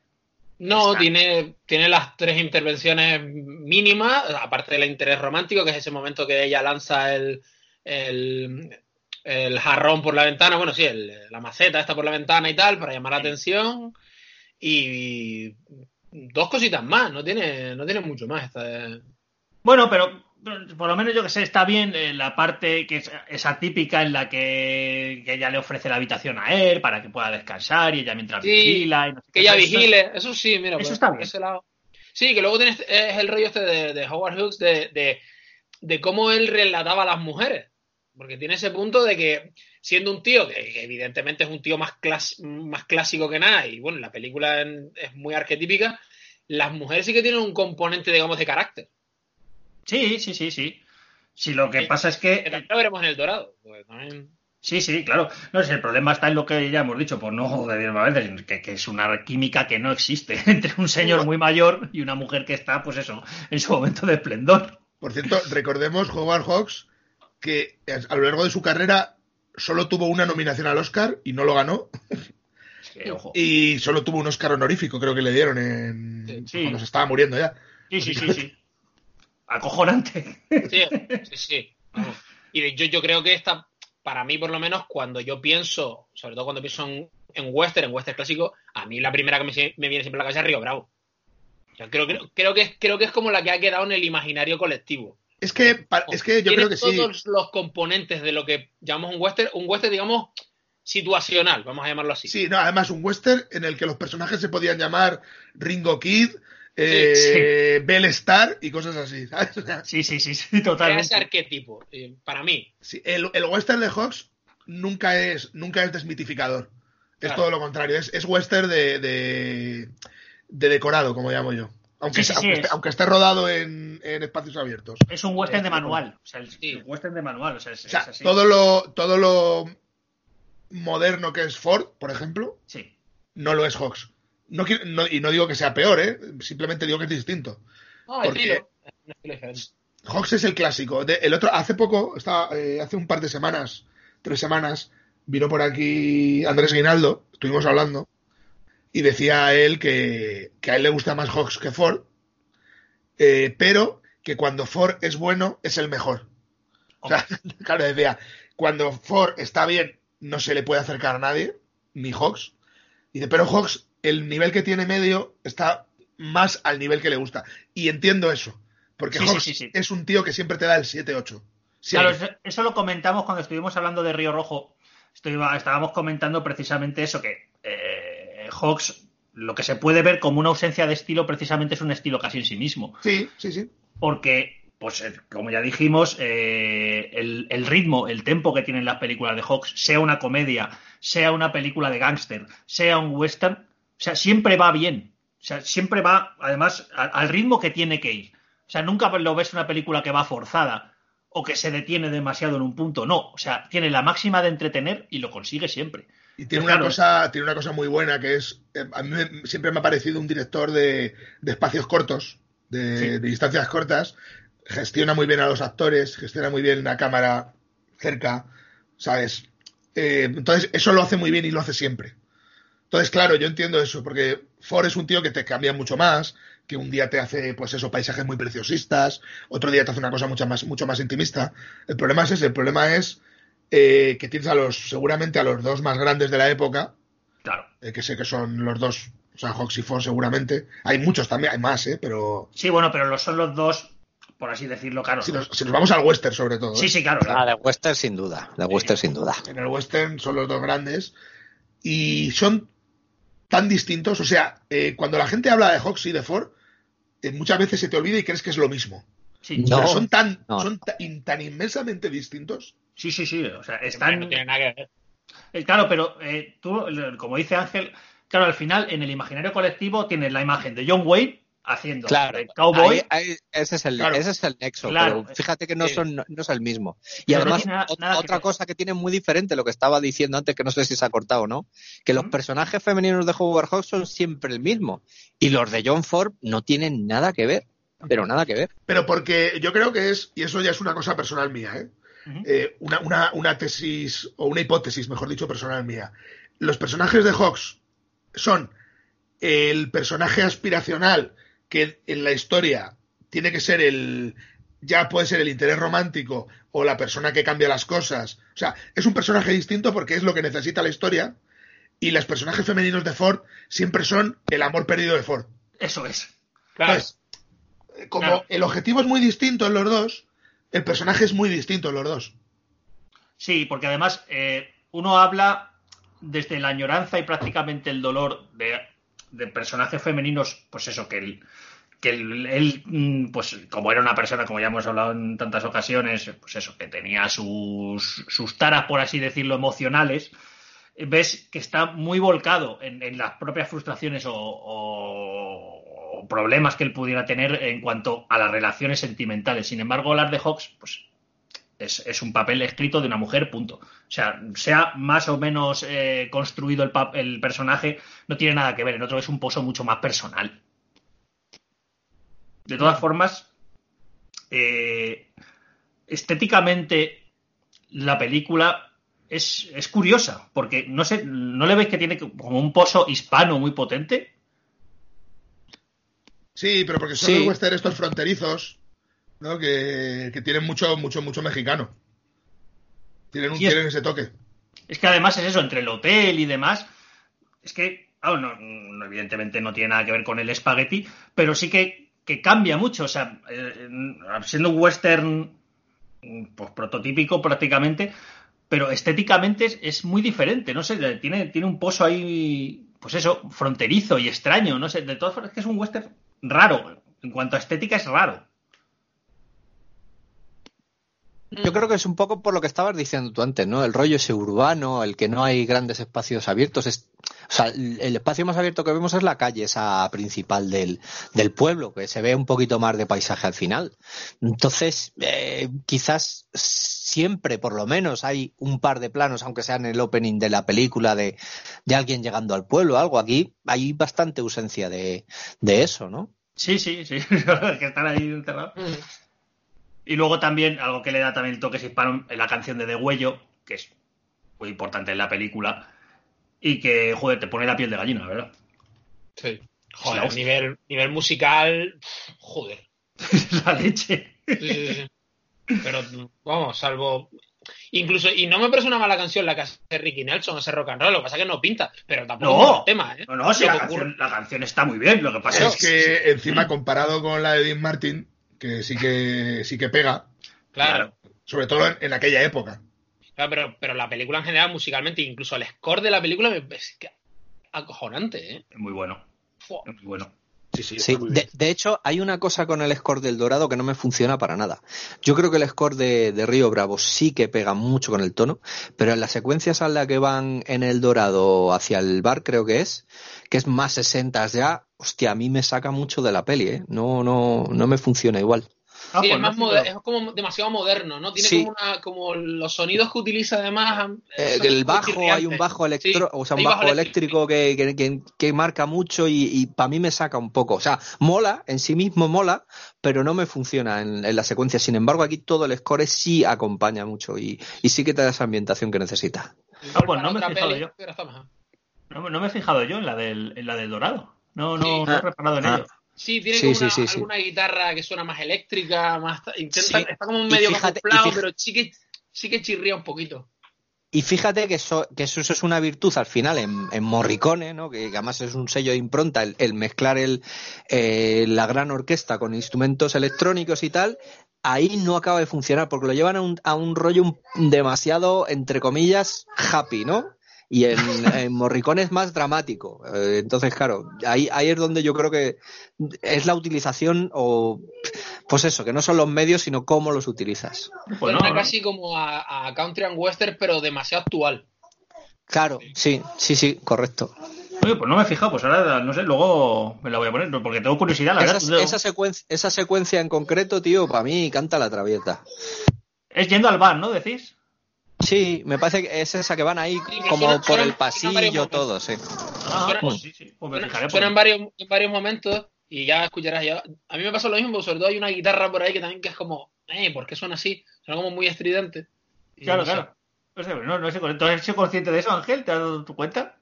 No, Está. tiene, tiene las tres intervenciones mínimas, aparte del interés romántico, que es ese momento que ella lanza el, el, el jarrón por la ventana, bueno, sí, el- la maceta está por la ventana y tal, para llamar la atención. Y dos cositas más, no tiene, no tiene mucho más. esta- Bueno, pero por lo menos yo que sé, está bien eh, la parte que es esa típica en la que, que ella le ofrece la habitación a él para que pueda descansar y ella mientras Sí, vigila. Y no sé Que ella Eso vigile, eso sí, mira, eso está bien. ese lado. Sí, que luego tienes es el rollo este de, de Howard Hughes de, de, de cómo él relataba a las mujeres. Porque tiene ese punto de que, siendo un tío que, que evidentemente es un tío más, clas- más clásico que nada, y bueno, la película en- es muy arquetípica, las mujeres sí que tienen un componente, digamos, de carácter. Sí, sí, sí, sí. Sí, lo que Sí. pasa es Que que también lo veremos en el Dorado. también- Sí, sí, claro. No sé, el problema está en lo que ya hemos dicho, por no decir más veces, que, que es una química que no existe entre un señor muy mayor y una mujer que está, pues eso, en su momento de esplendor. Por cierto, recordemos Howard Hawks que a lo largo de su carrera solo tuvo una nominación al Oscar y no lo ganó. Ojo. Y solo tuvo un Oscar honorífico, creo que le dieron en... Sí. cuando se estaba muriendo ya. Sí, sí, sí, sí. Acojonante. Sí, sí, sí. Vamos. Y de- yo, yo creo que esta, para mí por lo menos, cuando yo pienso, sobre todo cuando pienso en, en western, en western clásico, a mí la primera que me, viene siempre a la cabeza es Río Bravo. Creo, creo, creo, que, es- creo que es como la que ha quedado en el imaginario colectivo. Es que, es que yo creo que sí. todos los componentes de lo que llamamos un western, un western, digamos, situacional, vamos a llamarlo así. Sí, no, además un western en el que los personajes se podían llamar Ringo Kid, eh, Bell Star y cosas así. ¿sabes? Sí, sí, sí, sí, Era ese totalmente. arquetipo, eh, para mí. sí, el, el western de Hawks nunca es, nunca es desmitificador. Es Claro. todo lo contrario. Es, es western de, de, de decorado, como llamo yo. Aunque, Sí, sí, sea- sí, aunque, es. esté, aunque esté rodado en, en espacios abiertos. Es un western de manual. O sea, el, Sí. el western de manual. O sea, es, O sea, es así. todo lo, todo lo moderno que es Ford, por ejemplo, Sí. no lo es Hawks. No, quiero- no- y no digo que sea peor, ¿eh? simplemente digo que es distinto. Porque- diferente. Hawks es el clásico. De- el otro, hace poco, estaba, eh, hace un par de semanas, tres semanas, vino por aquí Andrés Guinaldo, estuvimos hablando, y decía él que, que a él le gusta más Hawks que Ford, eh, pero que cuando Ford es bueno, es el mejor. O sea, claro, decía, cuando Ford está bien, no se le puede acercar a nadie, ni Hawks. Dice, pero Hawks, el nivel que tiene medio está más al nivel que le gusta. Y entiendo eso. Porque Sí, Hawks sí, sí. es un tío que siempre te da el 7-8. Claro, eso, eso lo comentamos cuando estuvimos hablando de Río Rojo. Estábamos comentando precisamente eso, que eh, Hawks, lo que se puede ver como una ausencia de estilo, precisamente es un estilo casi en sí mismo. Sí, sí, sí. Porque pues eh, como ya dijimos, eh, el, el ritmo, el tempo que tienen las películas de Hawks, sea una comedia, sea una película de gángster, sea un western, o sea, siempre va bien. O sea, siempre va, además, a- al ritmo que tiene que ir. O sea, nunca lo ves una película que va forzada o que se detiene demasiado en un punto. No, o sea, tiene la máxima de entretener y lo consigue siempre. Y tiene Claro. una cosa, tiene una cosa muy buena que es, eh, a mí me- siempre me ha parecido un director de, de espacios cortos, de, Sí. de distancias cortas, gestiona muy bien a los actores, gestiona muy bien la cámara cerca, ¿sabes? Eh, entonces, eso lo hace muy bien y lo hace siempre. Entonces, claro, yo entiendo eso, porque Ford es un tío que te cambia mucho más, que un día te hace, pues eso, paisajes muy preciosistas, otro día te hace una cosa mucho más, mucho más intimista. El problema es ese, el problema es eh, que tienes a los, seguramente a los dos más grandes de la época, Claro. eh, que sé que son los dos, o sea, Hawks y Ford seguramente. Hay muchos también, hay más, ¿eh? Pero Sí, bueno, pero lo son los dos, por así decirlo, claro. si nos, si nos vamos al western sobre todo. ¿eh? Sí, sí, claro. claro. Ah, de western sin duda, de western sin duda. En el western son los dos grandes y son tan distintos. O sea, eh, cuando la gente habla de Hawks y de Ford, eh, muchas veces se te olvida y crees que es lo mismo. Sí, No. Pero son tan, no. son ta- tan inmensamente distintos. Sí, sí, sí. O sea, están. No tiene nada que ver. Eh, Claro, pero eh, tú, el- como dice Ángel, claro, al final en el imaginario colectivo tienes la imagen de John Wayne haciendo Claro, de cowboy. ahí- ahí- ese, es el, Claro. ese es el nexo, Claro. pero fíjate que no, Sí. son, no, no es el mismo. Y Pero además, nada- nada otra cosa que tiene muy diferente, lo que estaba diciendo antes, que no sé si se ha cortado o no, que los personajes femeninos de Howard Hawks son siempre el mismo. Y los de John Ford no tienen nada que ver, pero nada que ver. Pero porque yo creo que es, y eso ya es una cosa personal mía, ¿eh? Eh, una, una, una tesis, o una hipótesis, mejor dicho, personal mía. Los personajes de Hawks son el personaje aspiracional que en la historia tiene que ser el. Ya puede ser el interés romántico o la persona que cambia las cosas. O sea, es un personaje distinto porque es lo que necesita la historia. Y los personajes femeninos de Ford siempre son el amor perdido de Ford. Eso es. Claro. Entonces, eh, como Claro. el objetivo es muy distinto en los dos, el personaje es muy distinto los dos. Sí, porque además eh, uno habla desde la añoranza y prácticamente el dolor de, personajes femeninos, pues eso, que él, que él, él, mm, pues como era una persona, como ya hemos hablado en tantas ocasiones, pues eso, que tenía sus, sus taras, por así decirlo, emocionales, ves que está muy volcado en, las propias frustraciones o- o problemas que él pudiera tener en cuanto a las relaciones sentimentales. Sin embargo, las de Hawks, pues es, es un papel escrito de una mujer, punto. O sea, sea más o menos eh, construido el personaje, no tiene nada que ver. En otro es un pozo mucho más personal. De todas formas, eh, estéticamente la película es, es curiosa, porque no sé, ¿no le veis que tiene como un pozo hispano muy potente? Sí, pero porque son Sí. los western estos fronterizos, ¿no? Que, que tienen mucho, mucho, mucho mexicano. Tienen, un, tienen ese toque. Es que además es eso, entre el hotel y demás, es que, no, no, evidentemente no tiene nada que ver con el espagueti, pero sí que, que cambia mucho. O sea, eh, siendo un western pues prototípico prácticamente, pero estéticamente es, es muy diferente. No sé, tiene, tiene un pozo ahí, pues eso, fronterizo y extraño. No sé, de todas formas es que es un western raro. En cuanto a estética es raro. Yo creo que es un poco por lo que estabas diciendo tú antes, ¿no? El rollo ese urbano, el que no hay grandes espacios abiertos. Es, o sea, el espacio más abierto que vemos es la calle, esa principal del, del pueblo, que se ve un poquito más de paisaje al final. Entonces, eh, quizás siempre, por lo menos, hay un par de planos, aunque sea en el opening de la película, de, de alguien llegando al pueblo, algo. Aquí hay bastante ausencia de, de eso, ¿no? Sí, sí, sí, que están ahí enterrados. Y luego también, algo que le da también el toque hispano, es la canción de De Huello, que es muy importante en la película, y que, joder, te pone la piel de gallina, la verdad. Sí. Joder, nivel, nivel musical, joder. la leche. Sí, sí, sí. Pero vamos, salvo. Incluso, y no me parece una mala canción la que hace Ricky Nelson, ese rock and roll, lo que pasa es que no pinta, pero tampoco No. es un mal tema, ¿eh? No, no, canción, la canción está muy bien, lo que pasa Es es que encima comparado con la de Dean Martin, que sí que sí que pega, Claro, sobre todo en, en aquella época. claro, pero, pero la película en general, musicalmente, incluso el score de la película, que acojonante, ¿eh? es muy bueno, Fua. es muy bueno. Sí, sí, Sí, de, de hecho, hay una cosa con el score del Dorado que no me funciona para nada. Yo creo que el score de, de Río Bravo sí que pega mucho con el tono, pero en las secuencias a la que van en el Dorado hacia el bar, creo que es, que es más 60 ya, hostia, a mí me saca mucho de la peli, ¿eh? No, no, no me funciona igual. Ah, sí, pues es, más no, moder- pero- es como demasiado moderno, ¿no? Tiene Sí. como, una, como los sonidos que utiliza además. Eh, el bajo, hay un bajo electro, Sí, o sea, un bajo, bajo eléctrico que, que, que- que marca mucho y, para mí me saca un poco. O sea, mola, en sí mismo mola, pero no me funciona en, en la secuencia. Sin embargo, aquí todo el score sí acompaña mucho y, y sí que te da esa ambientación que necesita. Ah, pues no me he fijado peli, yo. no me he fijado yo en la del, en la del dorado. No, no, Sí. no he reparado en Ah. ello. Sí, tiene Sí, como sí, una, sí, sí. alguna guitarra que suena más eléctrica, más intenta, Sí. está como Y medio fíjate- camuflado, pero sí que, sí que chirría un poquito. Y fíjate que eso, que eso, eso es una virtud al final en, en Morricone, ¿no? que, que además es un sello de impronta, el, el mezclar el, eh, la gran orquesta con instrumentos electrónicos y tal, ahí no acaba de funcionar porque lo llevan a un, a un rollo un- demasiado, entre comillas, happy, ¿no? Y en, en Morricone es más dramático. Eh, entonces, claro, ahí, ahí es donde yo creo que es la utilización o, pues eso, que no son los medios, sino cómo los utilizas. Pues Suena no, no. casi como a, a country and western, pero demasiado actual. Claro, sí, sí, sí, correcto. Oye, pues no me he fijado, pues ahora no sé, luego me la voy a poner, porque tengo curiosidad, la Esa, verdad. esa secuencia, esa secuencia en concreto, tío, para mí canta la traviata. Es yendo al bar, ¿no? Decís. Sí, me parece que es esa que van ahí como suena- por suena- el pasillo, todo, sí. Ah, Suena- pues sí, sí. Pues me Suena, en, varios, en varios momentos y ya escucharás. Ya. A mí me pasa lo mismo, porque sobre todo hay una guitarra por ahí que también que es como, eh, ¿por qué suena así? Suena como muy estridente. Claro, no sé. claro. No sé, no, no sé, ¿tú has sido consciente de eso, Ángel? ¿Te has dado tu cuenta?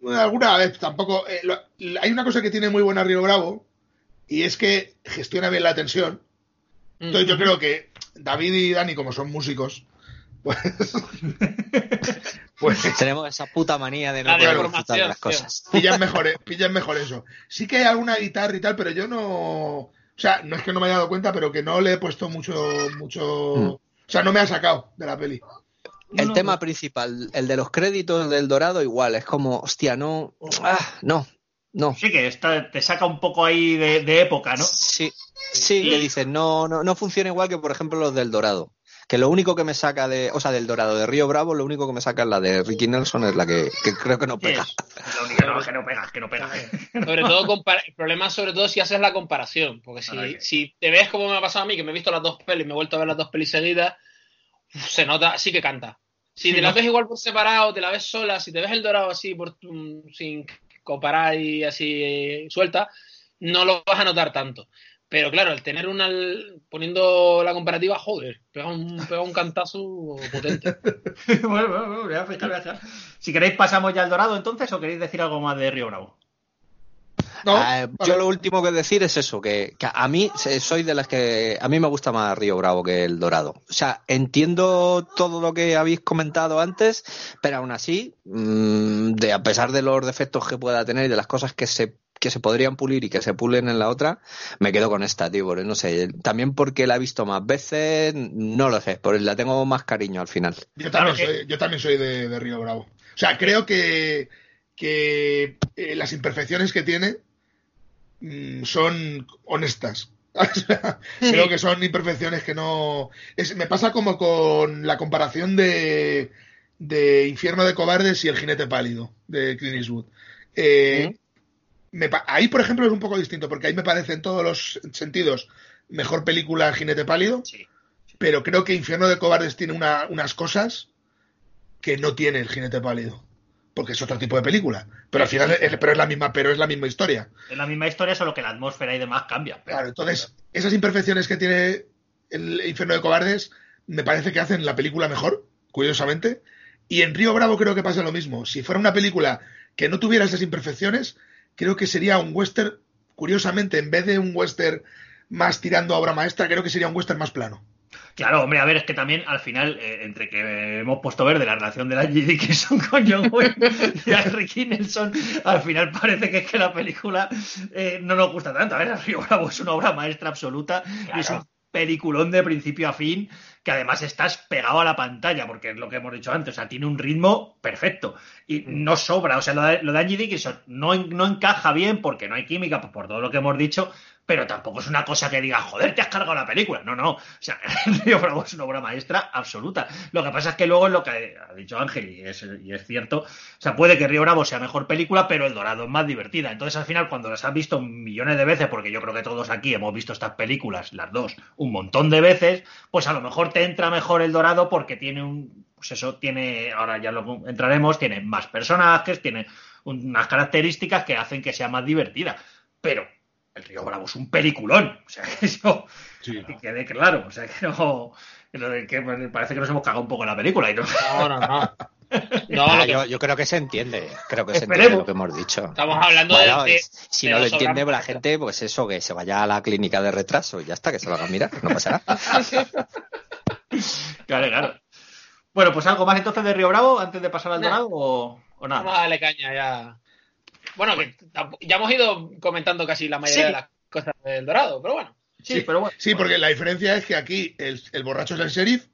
Bueno, alguna vez tampoco. eh, lo- hay una cosa que tiene muy buena Río Bravo y es que gestiona bien la tensión. Mm. Entonces yo creo que David y Dani, como son músicos, pues. pues Tenemos esa puta manía de no La poder disfrutar de las cosas. pillan mejor, eh, pillan mejor eso. Sí que hay alguna guitarra y tal, pero yo no. O sea, no es que no me haya dado cuenta, pero que no le he puesto mucho. mucho Mm. O sea, no me ha sacado de la peli. El No, tema no. principal, el de los créditos del Dorado, igual, es como, hostia, no, ah, no, no. Sí, que está, te saca un poco ahí de, de época, ¿no? Sí, sí, que dices, no, no, no funciona igual que, por ejemplo, los del Dorado. Que lo único que me saca de, o sea, del Dorado de Río Bravo, lo único que me saca es la de Ricky Nelson, es la que, que creo que no pega. es única no, que no pega, que no pega. Sobre todo, compara- el problema es sobre todo si haces la comparación. Porque si, si te ves como me ha pasado a mí, que me he visto las dos pelis, me he vuelto a ver las dos pelis seguidas, se nota, sí que canta. Si Sí, te ¿no? la ves igual por separado, te la ves sola, si te ves el dorado así, por, sin comparar y así eh, suelta, no lo vas a notar tanto. Pero claro, al tener una, poniendo la comparativa, joder, pega un, pega un cantazo potente. bueno, bueno, bueno, voy a fijar, voy a fijar. Si queréis pasamos ya al Dorado entonces o queréis decir algo más de Río Bravo. ¿No? Ah, Vale. yo lo último que decir es eso, que, que a mí soy de las que a mí me gusta más Río Bravo que el Dorado. O sea, entiendo todo lo que habéis comentado antes, pero aún así, mm, de a pesar de los defectos que pueda tener y de las cosas que se que se podrían pulir y que se pulen en la otra, me quedo con esta, tío, porque no sé, también porque la he visto más veces, no lo sé, porque la tengo más cariño al final. Yo también, soy, yo también soy de, de Río Bravo. O sea, creo que, que eh, las imperfecciones que tiene mm, son honestas. Creo que son imperfecciones que no. es- me pasa como con la comparación de, de Infierno de Cobardes y El Jinete Pálido de Clint Eastwood. Eh, me ahí, por ejemplo, es un poco distinto, porque ahí me parece en todos los sentidos mejor película El Jinete Pálido Sí. pero creo que Infierno de Cobardes tiene una- unas cosas que no tiene el jinete pálido. Porque es otro tipo de película. Pero al final es, pero es la misma, pero es la misma historia. Es la misma historia, solo que la atmósfera y demás cambia. Claro, entonces, esas imperfecciones que tiene el Infierno de Cobardes, me parece que hacen la película mejor, curiosamente. Y en Río Bravo creo que pasa lo mismo. Si fuera una película que no tuviera esas imperfecciones, creo que sería un western, curiosamente, en vez de un western más tirando a obra maestra, creo que sería un western más plano. Claro, hombre, a ver, es que también al final, eh, entre que hemos puesto verde la relación de la G. Dickinson con John Wayne y a Ricky Nelson, al final parece que es que la película eh, no nos gusta tanto. A ver, Río Bravo es una obra maestra absoluta y es un peliculón de principio a fin que además estás pegado a la pantalla, porque es lo que hemos dicho antes, o sea, tiene un ritmo perfecto. Y no sobra, o sea, lo de, lo de Angie Dickinson no, no encaja bien porque no hay química, pues por todo lo que hemos dicho, pero tampoco es una cosa que diga, joder, te has cargado la película. No, no. O sea, Río Bravo es una obra maestra absoluta. Lo que pasa es que luego es lo que ha dicho Ángel, y es, y es cierto, o sea, puede que Río Bravo sea mejor película, pero El Dorado es más divertida. Entonces, al final, cuando las has visto millones de veces, porque yo creo que todos aquí hemos visto estas películas, las dos, un montón de veces, pues a lo mejor te entra mejor El Dorado porque tiene un, pues eso tiene, ahora ya lo entraremos, tiene más personajes, tiene unas características que hacen que sea más divertida. Pero el Río Bravo es un peliculón. O sea, que eso Sí. que quede claro. O sea, que no. que parece que nos hemos cagado un poco en la película. Y no, No, no, no. No, Ah, yo, yo creo que se entiende, creo que se entiende lo que hemos dicho. estamos hablando Bueno, de, de- si de no lo entiende la gente, pues eso, que se vaya a la clínica de retraso y ya está, que se lo hagan mirar, no pasa nada. claro, claro. Bueno, pues algo más entonces de Río Bravo antes de pasar al No. Dorado o, o nada. Vamos a darle caña ya. Bueno, que ya hemos ido comentando casi la mayoría Sí. de las cosas del Dorado, pero bueno. Sí, pero bueno. Sí, porque la diferencia es que aquí el, el borracho es el sheriff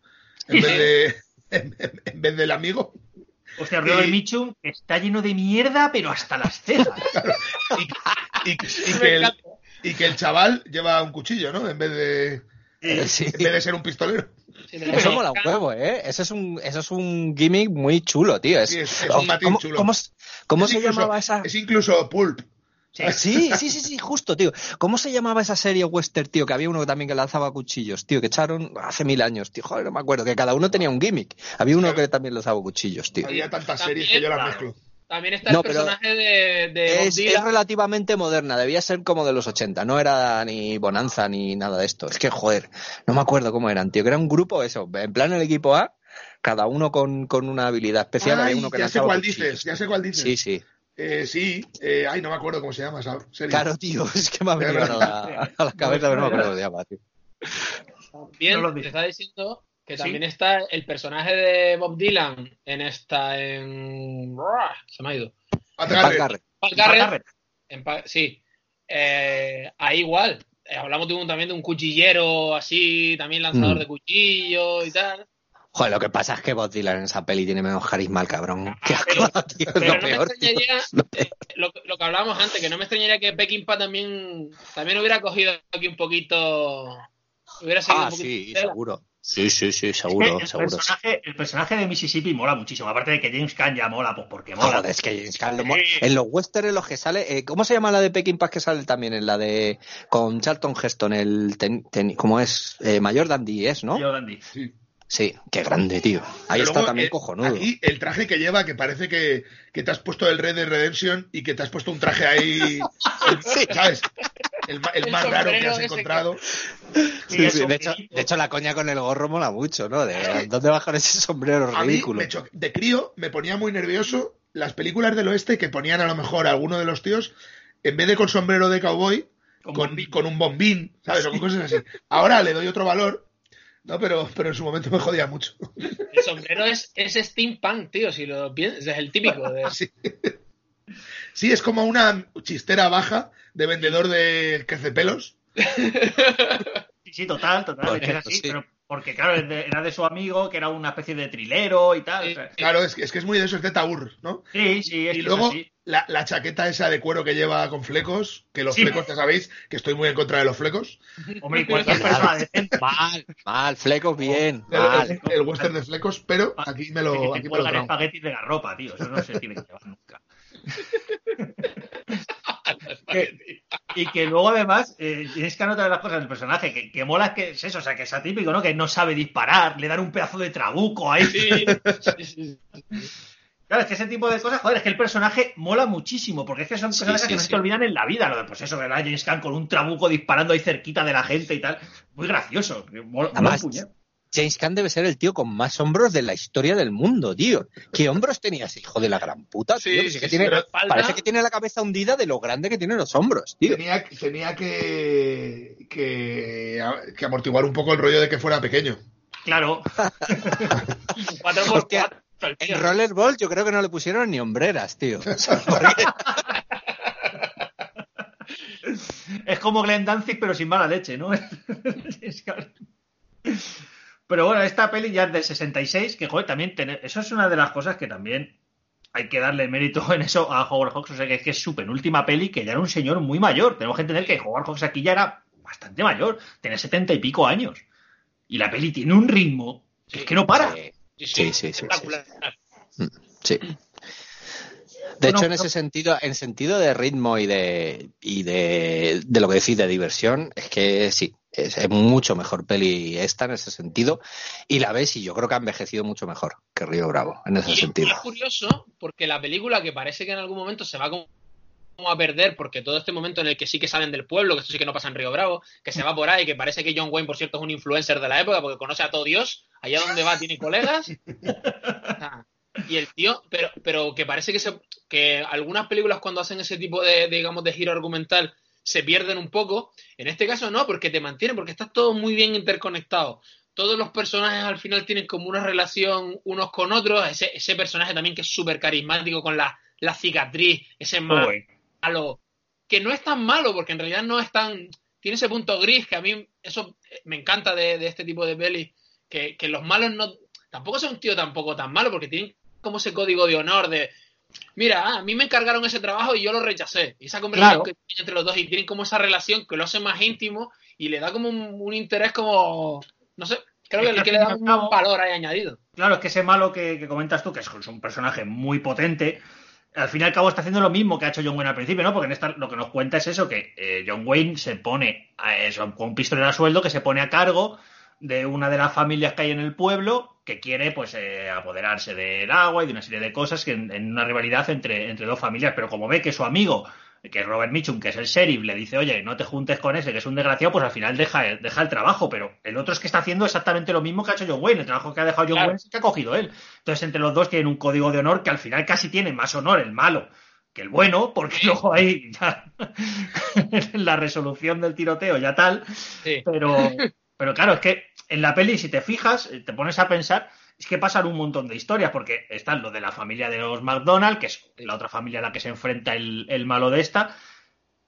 en vez de en, en- en vez del amigo Hostia, Río del y- Michu está lleno de mierda, pero hasta las cejas. y, que el, encanta. y que el chaval lleva un cuchillo, ¿no? En vez de Sí. en vez de ser un pistolero. Sí, Eso mola un huevo, ¿eh? Eso es un, eso es un gimmick muy chulo, tío. Es, Sí, es- es un matiz ¿Cómo, chulo. cómo- se incluso- llamaba esa...? Es incluso pulp. Sí. Sí, sí, sí, sí, justo, tío. ¿Cómo se llamaba esa serie western, tío? Que había uno también que lanzaba cuchillos, tío, que echaron hace mil años, tío. Joder, no me acuerdo, que cada uno tenía un gimmick. Había uno que también lanzaba cuchillos, tío. Había tantas series que yo las mezclo. También está No, el personaje de, de Bob Es, relativamente moderna, debía ser como de los 80, no era ni Bonanza ni nada de esto. Es que, joder, no me acuerdo cómo eran, tío, que era un grupo, eso, en plan el equipo A, cada uno con, con una habilidad especial. Ay, uno que ya sé cuál dices, ya sé cuál dices. Sí, sí. Eh, sí, eh, ay, no me acuerdo cómo se llama. Claro, tío, es que me ha venido a la, a la cabeza, pero no me acuerdo cómo se llama, tío. Bien, No lo te está diciendo que Sí. también está el personaje de Bob Dylan en esta, en... Se me ha ido. Pat Pat Garrett. Garrett. Paul Garrett, Garrett. en pa- sí. Eh, ahí igual. Eh, hablamos de un, también de un cuchillero así, también lanzador Mm. de cuchillos y tal. Joder, lo que pasa es que Bob Dylan en esa peli tiene menos carisma el cabrón. Qué Ah, pero- asco, tío, Pero lo no me peor, tío. extrañaría, Es lo peor. eh, lo, lo que hablábamos antes, que no me extrañaría que Peckinpah también, también hubiera cogido aquí un poquito. Hubiera seguido Ah, un poquito. sí, seguro. Sí, sí, sí, Es que seguro, el, seguro. personaje, el personaje de Mississippi mola muchísimo. Aparte de que James Caan ya mola, pues porque mola. Joder, es que James Caan lo mo- Sí. en los westerns en los que sale, eh, ¿cómo se llama la de Peking Pass que sale también? En la de con Charlton Heston, el ten, ten- ¿cómo es? Eh, Mayor Dandy es, ¿no? Yo, Dandy. Sí. Sí, qué grande, tío. Ahí Pero está luego, también eh, cojonudo. Aquí el traje que lleva, que parece que, que te has puesto el Red Dead Redemption y que te has puesto un traje ahí, el- ¿sabes? El, el El más raro que has encontrado. Sí, el sí, de, hecho, de hecho, la coña con el gorro mola mucho, ¿no? De, ¿Dónde bajan ese sombrero A mí, ridículo? me cho- de crío, me ponía muy nervioso las películas del oeste que ponían a lo mejor a alguno de los tíos, en vez de con sombrero de cowboy, Con con, bombín. con un bombín, ¿sabes? O con cosas así. Ahora le doy otro valor, ¿no? Pero, pero en su momento me jodía mucho. El sombrero es, es steampunk, tío, si lo piensas, es el típico. De... Sí. Sí, es como una chistera baja de vendedor de crecepelos. Sí, sí, total, total. Es así, sí. pero porque claro, era de su amigo, que era una especie de trilero y tal. o sea, Claro, es que es, que es muy de eso, es de Taur, ¿no? sí, sí, es Y que luego es así. la, la chaqueta esa de cuero que lleva con flecos, que los Sí. flecos, ya sabéis, que estoy muy en contra de los flecos. Hombre, y cualquier persona decente. Mal, mal, flecos bien, El, mal. el- el western de flecos, pero aquí me lo, aquí me lo espaguetis de garropa, tío. Eso no se tiene que llevar nunca. Que- y que luego además eh, tienes que anotar las cosas del personaje que, que mola es que es eso, o sea, que es atípico, ¿no? Que no sabe disparar, le dan un pedazo de trabuco ahí. Sí, sí, sí. Claro, es que ese tipo de cosas, joder, es que el personaje mola muchísimo, porque es que son personajes sí, que no se te olvidan en la vida, lo de, pues eso, ¿verdad? James Caan con un trabuco disparando ahí cerquita de la gente y tal. Muy gracioso. mola- Además. James Caan debe ser el tío con más hombros de la historia del mundo, tío. ¿Qué hombros tenía ese hijo de la gran puta, tío? Sí, Que sí que sí, tiene- sí, pero espalda- parece que tiene la cabeza hundida de lo grande que tiene los hombros, tío. Tenía, tenía que, que, que amortiguar un poco el rollo de que fuera pequeño. Claro. Cuatro por Hostia, cuatro. En Rollerball yo creo que no le pusieron ni hombreras, tío. O sea, porque- Es como Glenn Danzig, pero sin mala leche, ¿no? Pero bueno, esta peli ya es del 66, que joder, también tener, eso es una de las cosas que también hay que darle mérito en eso a Howard Hawks, o sea que es que es su penúltima peli, que ya era un señor muy mayor. Tenemos que entender que Howard Hawks aquí ya era bastante mayor, tiene setenta y pico años. Y la peli tiene un ritmo que es que no para. Sí, sí, sí. sí, sí. Sí. De hecho, en ese sentido, en sentido de ritmo y de, y de, de lo que decís de diversión, es que sí, es, es, mucho mejor peli esta en ese sentido. Y la ves y yo creo que ha envejecido mucho mejor que Río Bravo en ese y sentido. Es curioso porque la película que parece que en algún momento se va como a perder porque todo este momento en el que sí que salen del pueblo, que esto sí que no pasa en Río Bravo, que se va por ahí, que parece que John Wayne, por cierto, es un influencer de la época porque conoce a todo Dios, allá donde va tiene colegas. Y el tío, pero, pero que parece que, se, que algunas películas cuando hacen ese tipo de, de, digamos, de giro argumental se pierden un poco. En este caso no, porque te mantienen, porque está todo muy bien interconectado. Todos los personajes al final tienen como una relación unos con otros. Ese, ese personaje también que es súper carismático con la, la cicatriz, ese malo, malo, que no es tan malo, porque en realidad no es tan... Tiene ese punto gris que a mí eso me encanta de, de este tipo de pelis, que, que los malos no... Tampoco son un tío tampoco tan malo, porque tienen como ese código de honor de mira, a mí me encargaron ese trabajo y yo lo rechacé. Y esa conversación claro. que entre los dos y tienen como esa relación que lo hace más íntimo y le da como un, un interés como, no sé, creo que, que, que le da un cabo, valor ahí añadido. Claro, es que ese malo que, que, comentas tú, que es un personaje muy potente, al fin y al cabo está haciendo lo mismo que ha hecho John Wayne al principio, ¿no? Porque en esta lo que nos cuenta es eso, que eh, John Wayne se pone, a eso, con un pistolero a sueldo, que se pone a cargo de una de las familias que hay en el pueblo que quiere pues eh, apoderarse del agua y de una serie de cosas que en, en, una rivalidad entre, entre dos familias, pero como ve que su amigo, que es Robert Mitchum, que es el sheriff, le dice, oye, no te juntes con ese, que es un desgraciado, pues al final deja, deja el trabajo, pero el otro es que está haciendo exactamente lo mismo que ha hecho John Wayne, el trabajo que ha dejado John claro. Wayne es que ha cogido él. Entonces entre los dos tienen un código de honor que al final casi tiene más honor el malo que el bueno, porque luego ahí ya la resolución del tiroteo ya tal, sí. pero, pero claro, es que en la peli, si te fijas, te pones a pensar, es que pasan un montón de historias, porque está lo de la familia de los McDonald, que es la otra familia a la que se enfrenta el, el, malo de esta,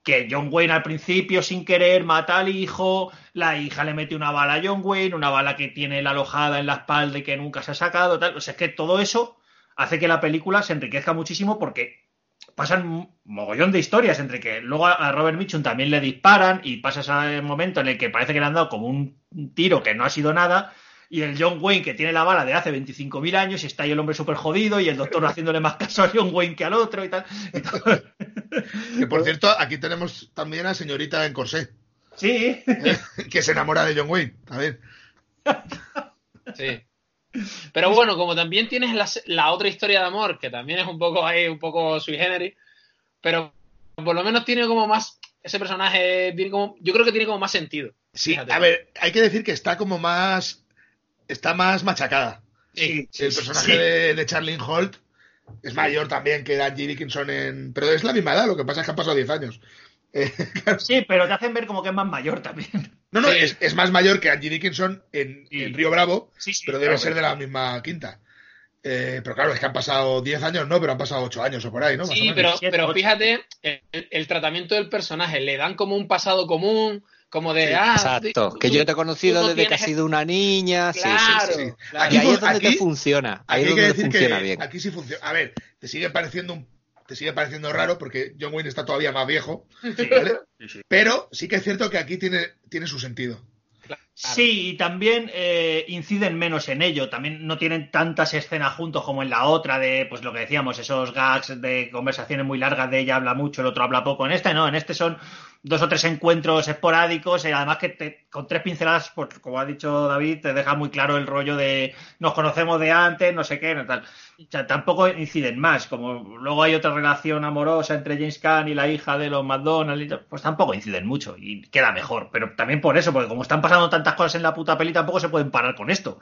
que John Wayne al principio, sin querer, mata al hijo, la hija le mete una bala a John Wayne, una bala que tiene la alojada en la espalda y que nunca se ha sacado. O sea, es que todo eso hace que la película se enriquezca muchísimo porque pasan mogollón de historias entre que luego a Robert Mitchum también le disparan y pasa ese momento en el que parece que le han dado como un tiro que no ha sido nada y el John Wayne que tiene la bala de hace 25.000 años y está ahí el hombre súper jodido y el doctor haciéndole más caso a John Wayne que al otro y tal. Y que por cierto, aquí tenemos también a señorita en corsé. Sí. que se enamora de John Wayne, a ver. Sí. Pero bueno, como también tienes la, la, otra historia de amor, que también es un poco ahí, un poco sui generis, pero por lo menos tiene como más, ese personaje tiene como, yo creo que tiene como más sentido. Sí, fíjate. a ver, hay que decir que está como más, está más machacada. Sí, sí el personaje sí. de, de Charlene Holt es mayor también que Angie Dickinson en, pero es la misma edad, lo que pasa es que han pasado 10 años. Eh, claro. Sí, pero te hacen ver como que es más mayor también. No, no, sí. es, es, más mayor que Angie Dickinson en, sí. en Río Bravo, pero debe claro, ser de la misma quinta. Eh, pero claro, es que han pasado 10 años, no, pero han pasado 8 años o por ahí, ¿no? Más sí, pero, pero fíjate, el, el, tratamiento del personaje, le dan como un pasado común, como de, sí, ah, exacto, que yo te he conocido desde que has sido una niña, claro, sí, sí, Claro. Aquí, y ahí es donde aquí, te funciona, ahí es donde funciona que bien. Aquí sí funciona. A ver, te sigue pareciendo un te sigue pareciendo raro porque John Wayne está todavía más viejo, ¿vale? Sí, sí. Pero sí que es cierto que aquí tiene, tiene su sentido. Sí, y también eh, inciden menos en ello. También no tienen tantas escenas juntos como en la otra de, pues lo que decíamos, esos gags de conversaciones muy largas de ella habla mucho, el otro habla poco. En este no, en este son dos o tres encuentros esporádicos y además que te, con tres pinceladas, pues, como ha dicho David, te deja muy claro el rollo de nos conocemos de antes, no sé qué, no tal. O sea, tampoco inciden más, como luego hay otra relación amorosa entre James Caan y la hija de los McDonald's, pues tampoco inciden mucho y queda mejor, pero también por eso, porque como están pasando tantas cosas en la puta peli, tampoco se pueden parar con esto.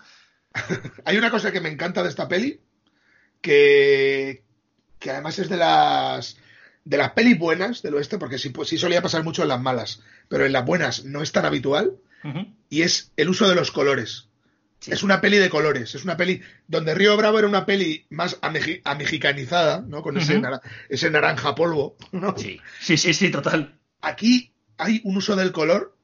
hay una cosa que me encanta de esta peli, que, que además es de las de las pelis buenas del oeste, porque sí, sí, solía pasar mucho en las malas, pero en las buenas no es tan habitual, uh -huh. y es el uso de los colores. Sí. Es una peli de colores, es una peli donde Río Bravo era una peli más amexicanizada, ¿no? Con ese, uh -huh. nar ese naranja polvo, ¿no? Sí. sí, sí, sí, total. Aquí hay un uso del color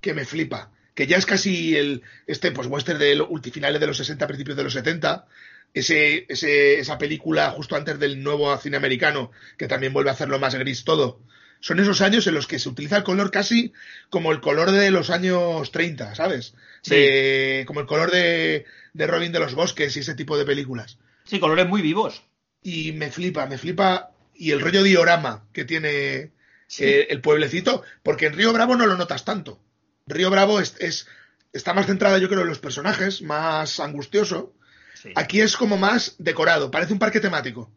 que me flipa. que ya es casi el este pues western de finales de los 60, principios de los 70, ese, ese, esa película justo antes del nuevo cine americano, que también vuelve a hacerlo más gris todo. Son esos años en los que se utiliza el color casi como el color de los años 30, ¿sabes? Sí. como el color de, de Robin de los Bosques y ese tipo de películas. Sí, colores muy vivos. Y me flipa, me flipa. Y el rollo diorama que tiene Sí. eh, el pueblecito, porque en Río Bravo no lo notas tanto. Río Bravo es, es- está más centrada, yo creo, en los personajes, más angustioso. Sí. Aquí es como más decorado, parece un parque temático.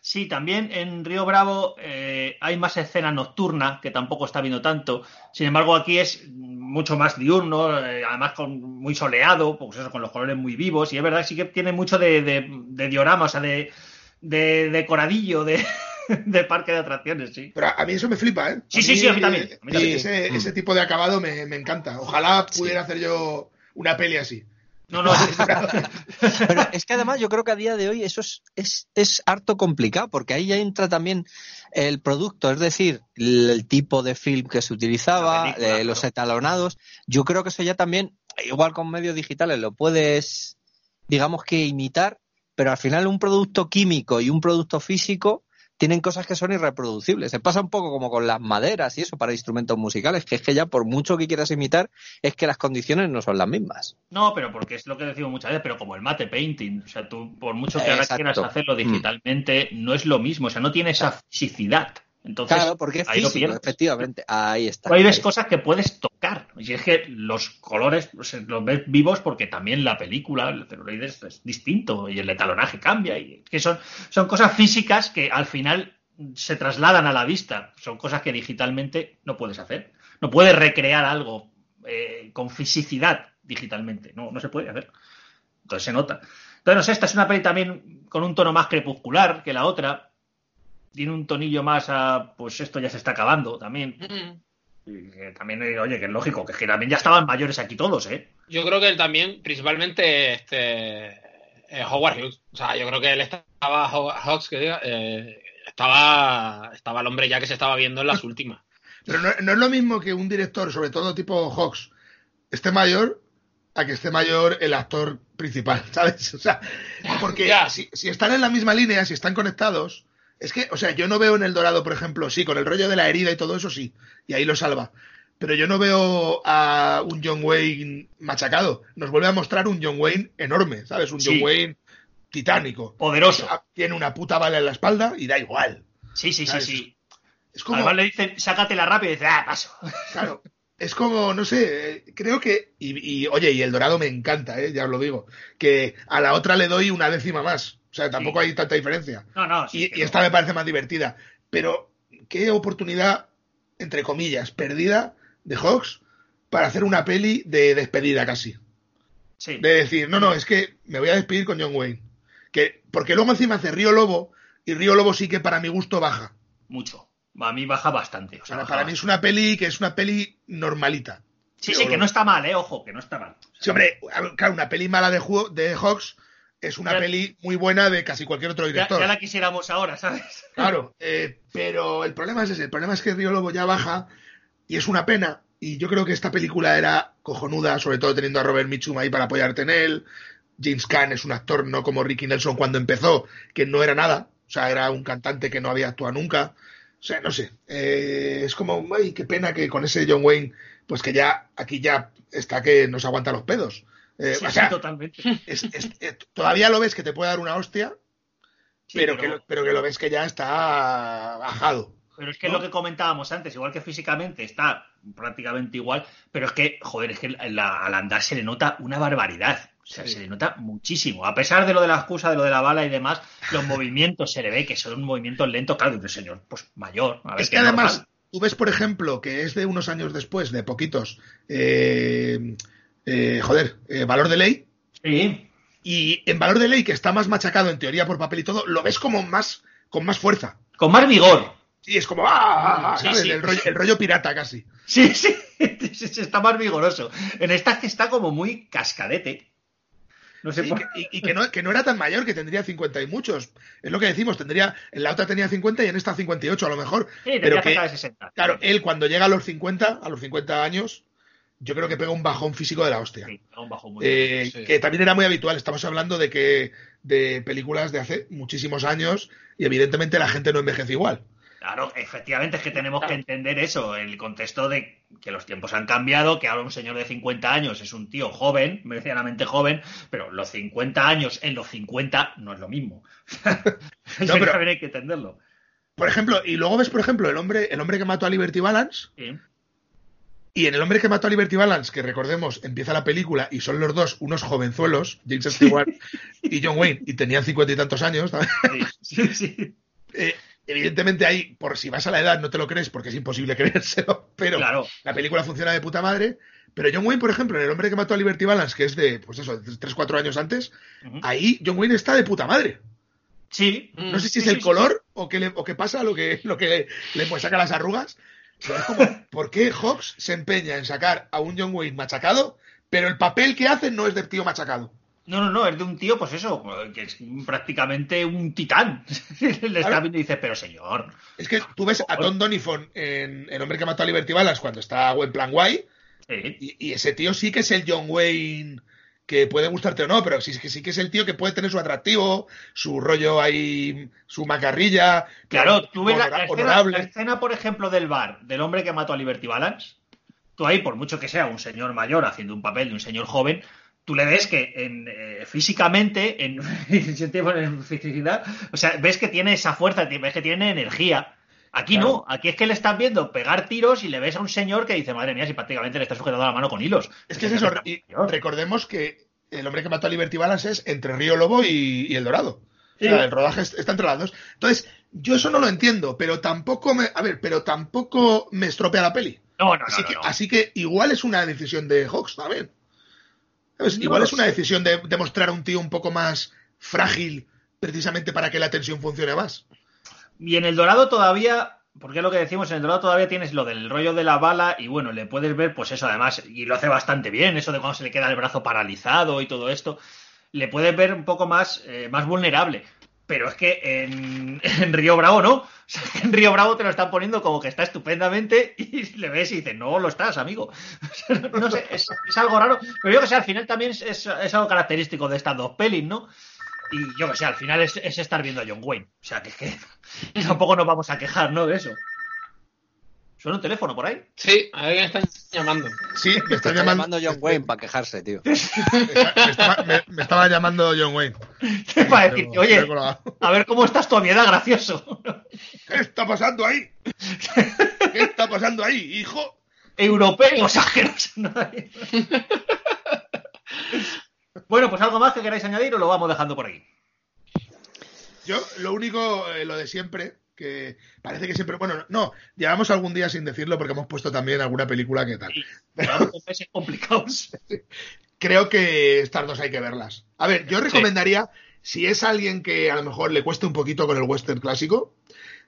Sí, también en Río Bravo eh, hay más escena nocturna, que tampoco está viendo tanto. Sin embargo, aquí es mucho más diurno, eh, además con, muy soleado, pues eso, con los colores muy vivos. Y es verdad que sí que tiene mucho de, de- de diorama, o sea, de, de decoradillo, de, de parque de atracciones, sí. Pero a, mí eso me flipa, ¿eh? Sí, sí, sí, a mí también, a mí también. Ese, Mm. ese tipo de acabado me, me encanta. Ojalá Sí. pudiera hacer yo una peli así. No, no, sí, Pero es que además yo creo que a día de hoy eso es, es, es harto complicado, porque ahí ya entra también el producto, es decir, el, el tipo de film que se utilizaba, película, eh, los claro. etalonados. Yo creo que eso ya también, igual con medios digitales, lo puedes, digamos que imitar, pero al final un producto químico y un producto físico tienen cosas que son irreproducibles. Se pasa un poco como con las maderas y eso para instrumentos musicales, que es que ya por mucho que quieras imitar, es que las condiciones no son las mismas. No, pero porque es lo que decimos muchas veces, pero como el mate painting, o sea, tú por mucho que ahora quieras hacerlo Mm. digitalmente, no es lo mismo, o sea, no tiene esa fisicidad. Entonces, Claro, porque es ahí lo físico, efectivamente. Ahí está. Tú ahí ves cosas que puedes tocar. Y es que los colores o sea, los ves vivos porque también la película, el celuloide es, es distinto y el etalonaje cambia. Y que son, son cosas físicas que al final se trasladan a la vista. Son cosas que digitalmente no puedes hacer. No puedes recrear algo eh, con fisicidad digitalmente. No, no se puede hacer. Entonces se nota. Entonces, no sé, esta es una peli también con un tono más crepuscular que la otra. Tiene un tonillo más a, pues esto ya se está acabando también. Mm. Y que también, eh, oye, que es lógico, que, también ya estaban mayores aquí todos, ¿eh? Yo creo que él también, principalmente, este eh, Howard Hughes. O sea, yo creo que él estaba, Hawks, que diga, eh, estaba, estaba el hombre ya que se estaba viendo en las últimas. Pero no, no es lo mismo que un director, sobre todo tipo Hawks, esté mayor a que esté mayor el actor principal, ¿sabes? O sea, porque Ya. si, si están en la misma línea, si están conectados, es que, o sea, yo no veo en El Dorado, por ejemplo, sí, con el rollo de la herida y todo eso, sí, y ahí lo salva. Pero yo no veo a un John Wayne machacado. Nos vuelve a mostrar un John Wayne enorme, ¿sabes? Un John. Wayne titánico. Poderoso. Tiene una puta bala en la espalda y da igual. Sí, sí, sí, ¿Sabes? sí. Es como, Además le dicen, sácatela rápido y dice, ah, paso. Claro, es como, no sé, eh, creo que, y, y, oye, y el dorado me encanta, ¿eh? ya os lo digo, que a la otra le doy una décima más, o sea, tampoco Sí. hay tanta diferencia. No, no, sí. Y, esta me parece más divertida, pero qué oportunidad, entre comillas, perdida de Hawks para hacer una peli de despedida casi. sí. De decir, no, no, es que me voy a despedir con John Wayne. Que, porque luego encima hace Río Lobo, y Río Lobo sí que para mi gusto baja. Mucho. A mí baja bastante. o sea, Para, baja para mí es una peli que es una peli normalita. Sí, sí, que no está mal, ¿eh? Ojo, que no está mal. Sí, hombre, claro, una peli mala de, de Hawks es una Ya- peli muy buena de casi cualquier otro Ya, director. ya la quisiéramos ahora, ¿sabes? Claro, eh, pero el problema es ese. El problema es que Río Lobo ya baja y es una pena. Y yo creo que esta película era cojonuda, sobre todo teniendo a Robert Mitchum ahí para apoyarte en él. James Caan es un actor no como Ricky Nelson cuando empezó, que no era nada. O sea, era un cantante que no había actuado nunca. O sea, no sé. eh, es como, ay, qué pena que con ese John Wayne, pues que ya aquí ya está que nos aguanta los pedos. Eh, Sí, o sí, totalmente. es- es- eh, todavía lo ves que te puede dar una hostia, Sí, pero, Que lo, pero que lo ves que ya está bajado. Pero es que ¿no? lo que comentábamos antes, igual que físicamente está prácticamente igual, pero es que, joder, es que la- al andar se le nota una barbaridad. O sea, Sí. se le nota muchísimo. A pesar de lo de la excusa, de lo de la bala y demás, los movimientos se le ve que son movimientos lentos, claro, de señor, pues mayor. A ver, Es que además, normal. tú ves, por ejemplo, que es de unos años después, de poquitos, eh, eh, joder, eh, Valor de Ley, Sí, y en Valor de Ley, que está más machacado en teoría por papel y todo, lo ves como más, con más fuerza. con más vigor. Sí, es como, ¡ah! ah, ah", Sí, ¿sabes? sí. El, rollo, el rollo pirata casi. Sí, sí, está más vigoroso. En esta que está como muy cascadete. No sé por que- y, y que, no, que no era tan mayor, que tendría 50 y muchos. Es lo que decimos, tendría, en la otra tenía 50 y en esta 58 a lo mejor. Sí, pero que- de 60. Claro, él cuando llega a los 50, a los 50 años, yo creo que pega un bajón físico de la hostia. Sí, un bajón muy Eh, sí. Que también era muy habitual. Estamos hablando de que de películas de hace muchísimos años y evidentemente la gente no envejece igual. Claro, efectivamente es que tenemos que entender eso, el contexto de que los tiempos han cambiado, que ahora un señor de 50 años es un tío joven, medianamente joven, pero los 50 años en los 50 no es lo mismo. Eso pero- también hay que entenderlo. Por ejemplo, y luego ves, por ejemplo, el hombre, el hombre que mató a Liberty Balance, Sí. Y en el hombre que mató a Liberty Balance, que recordemos, empieza la película y son los dos unos jovenzuelos, James Stewart y John Wayne, y tenían cincuenta y tantos años. Sí, sí, sí. Eh, evidentemente ahí, por si vas a la edad, no te lo crees porque es imposible creérselo, pero Claro. la película funciona de puta madre. Pero John Wayne, por ejemplo, en el hombre que mató a Liberty Balance, que es de, pues eso, de 3-4 años antes, ahí John Wayne está de puta madre. Sí. No sé si Sí, es el sí, color o qué, le, o pasa, lo que, lo que le pues, saca las arrugas. Pero es como, ¿por qué Hawks se empeña en sacar a un John Wayne machacado, pero el papel que hace no es de tío machacado? No, no, no, es de un tío, pues eso, que es prácticamente un titán. Le está viendo y dice, pero señor. Es que tú ves a Tom Donifon en El hombre que mató a Liberty Balance cuando está en plan guay, Sí. y, y ese tío sí que es el John Wayne que puede gustarte o no, pero sí, que sí que es el tío que puede tener su atractivo, su rollo ahí, su macarrilla. Claro, tú ves la, escena, honorable. la escena, por ejemplo, del bar, del hombre que mató a Liberty Balance. Tú ahí, por mucho que sea un señor mayor haciendo un papel de un señor joven, tú le ves que en, eh, físicamente, en, en fisicidad, o sea, ves que tiene esa fuerza, ves que tiene energía. Aquí Claro. no, aquí es que le estás viendo pegar tiros y le ves a un señor que dice, madre mía, si prácticamente le está sujetando la mano con hilos. Es que es eso. Y recordemos que el hombre que mató a Liberty Balance es entre Río Lobo y, y El Dorado. Sí. O sea, el rodaje es- está entre las dos. Entonces, yo eso no lo entiendo, pero tampoco me. A ver, pero tampoco me estropea la peli. No, no, Así, no, que, no, así que igual es una decisión de Hawks también. ¿Sabes? No igual es una decisión de, de mostrar a un tío un poco más frágil, precisamente para que la tensión funcione más. Y en el Dorado todavía, porque es lo que decimos, en el Dorado todavía tienes lo del rollo de la bala y bueno, le puedes ver, pues eso además, y lo hace bastante bien, eso de cuando se le queda el brazo paralizado y todo esto, le puedes ver un poco más, eh, más vulnerable. Pero es que en, en Río Bravo no. O sea, en Río Bravo te lo están poniendo como que está estupendamente y le ves y dices, no lo estás, amigo. No sé, es, es algo raro. Pero yo que sé, al final también es- es algo característico de estas dos pelis, ¿no? Y yo que sé, al final es, es estar viendo a John Wayne. O sea, que es que tampoco nos vamos a quejar, ¿no? De eso. ¿Suena un teléfono por ahí? Sí, a ver quién están llamando. Sí, me está está llamando. llamando John Wayne para quejarse, tío. Me estaba, me- me estaba llamando John Wayne. Para decirte, Pero- oye, a ver cómo estás tu vida, gracioso. ¿Qué está pasando ahí? ¿Qué está pasando ahí, hijo? Europeo, o Bueno, pues algo más que queráis añadir o lo vamos dejando por aquí. Yo, lo único, eh, lo de siempre, que parece que siempre. Bueno, no, llevamos algún día sin decirlo porque hemos puesto también alguna película que tal. Dos meses complicados. Creo que estas dos hay que verlas. A ver, yo recomendaría, si es alguien que a lo mejor le cueste un poquito con el western clásico,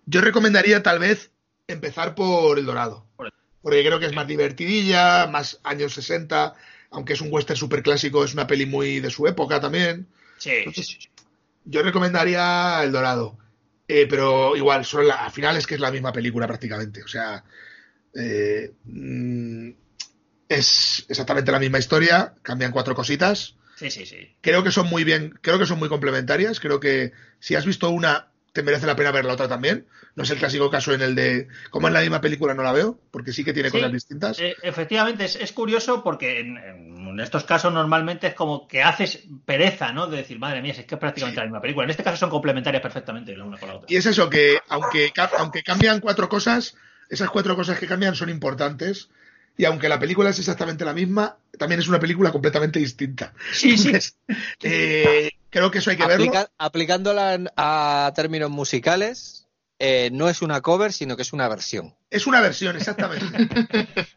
yo recomendaría tal vez empezar por El Dorado. Porque creo que es más divertidilla, más años 60, aunque es un western super clásico, es una peli muy de su época también. Sí, sí, sí. Yo recomendaría El Dorado. Eh, pero igual, son la- al final es que es la misma película prácticamente. O sea, eh, mm, es exactamente la misma historia, cambian cuatro cositas. Sí, sí, sí. Creo que son muy bien, creo que son muy complementarias. Creo que si has visto una, te merece la pena ver la otra también. No es el clásico caso en el de, como en la misma película no la veo, porque sí que tiene Sí, cosas distintas. eh, efectivamente, es, es curioso porque en, en estos casos normalmente es como que haces pereza, ¿no? De decir, madre mía, si es que es prácticamente la misma película. En este caso son complementarias perfectamente la una con la otra. Y es eso, que aunque, aunque cambian cuatro cosas, esas cuatro cosas que cambian son importantes. Y aunque la película es exactamente la misma, también es una película completamente distinta. Sí, sí. Entonces, eh, creo que eso hay que verlo. Aplicándola en- a términos musicales, eh, no es una cover, sino que es una versión. Es una versión, exactamente.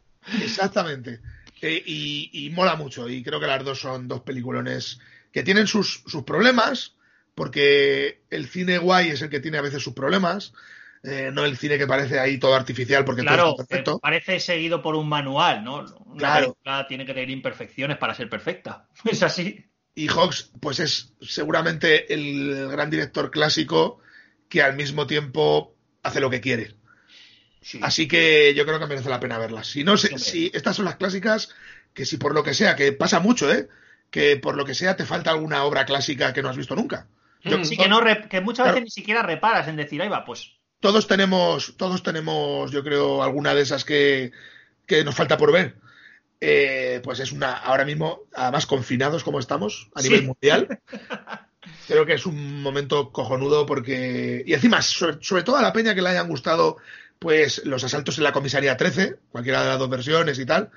exactamente. Eh, y, y mola mucho. Y creo que las dos son dos peliculones que tienen sus, sus problemas, porque el cine guay es el que tiene a veces sus problemas. Eh, no el cine que parece ahí todo artificial porque todo Claro, está perfecto. eh, parece seguido por un manual, ¿no? Una Claro. película tiene que tener imperfecciones para ser perfecta. Es así. Y Hawks, pues es seguramente el gran director clásico que al mismo tiempo hace lo que quiere. Sí. Así que yo creo que merece la pena verlas. Si no, si, si estas son las clásicas, que si por lo que sea, que pasa mucho, ¿eh? Que por lo que sea te falta alguna obra clásica que no has visto nunca. Yo- Mm. Sí, que, no que muchas Claro. veces ni siquiera reparas en decir, ahí va, pues todos tenemos, todos tenemos, yo creo, alguna de esas que, que nos falta por ver. Eh, pues es una, ahora mismo, además confinados como estamos a Sí. nivel mundial, creo que es un momento cojonudo porque, y encima, sobre, sobre todo a la peña que le hayan gustado, pues los asaltos en la comisaría 13, cualquiera de las dos versiones y tal,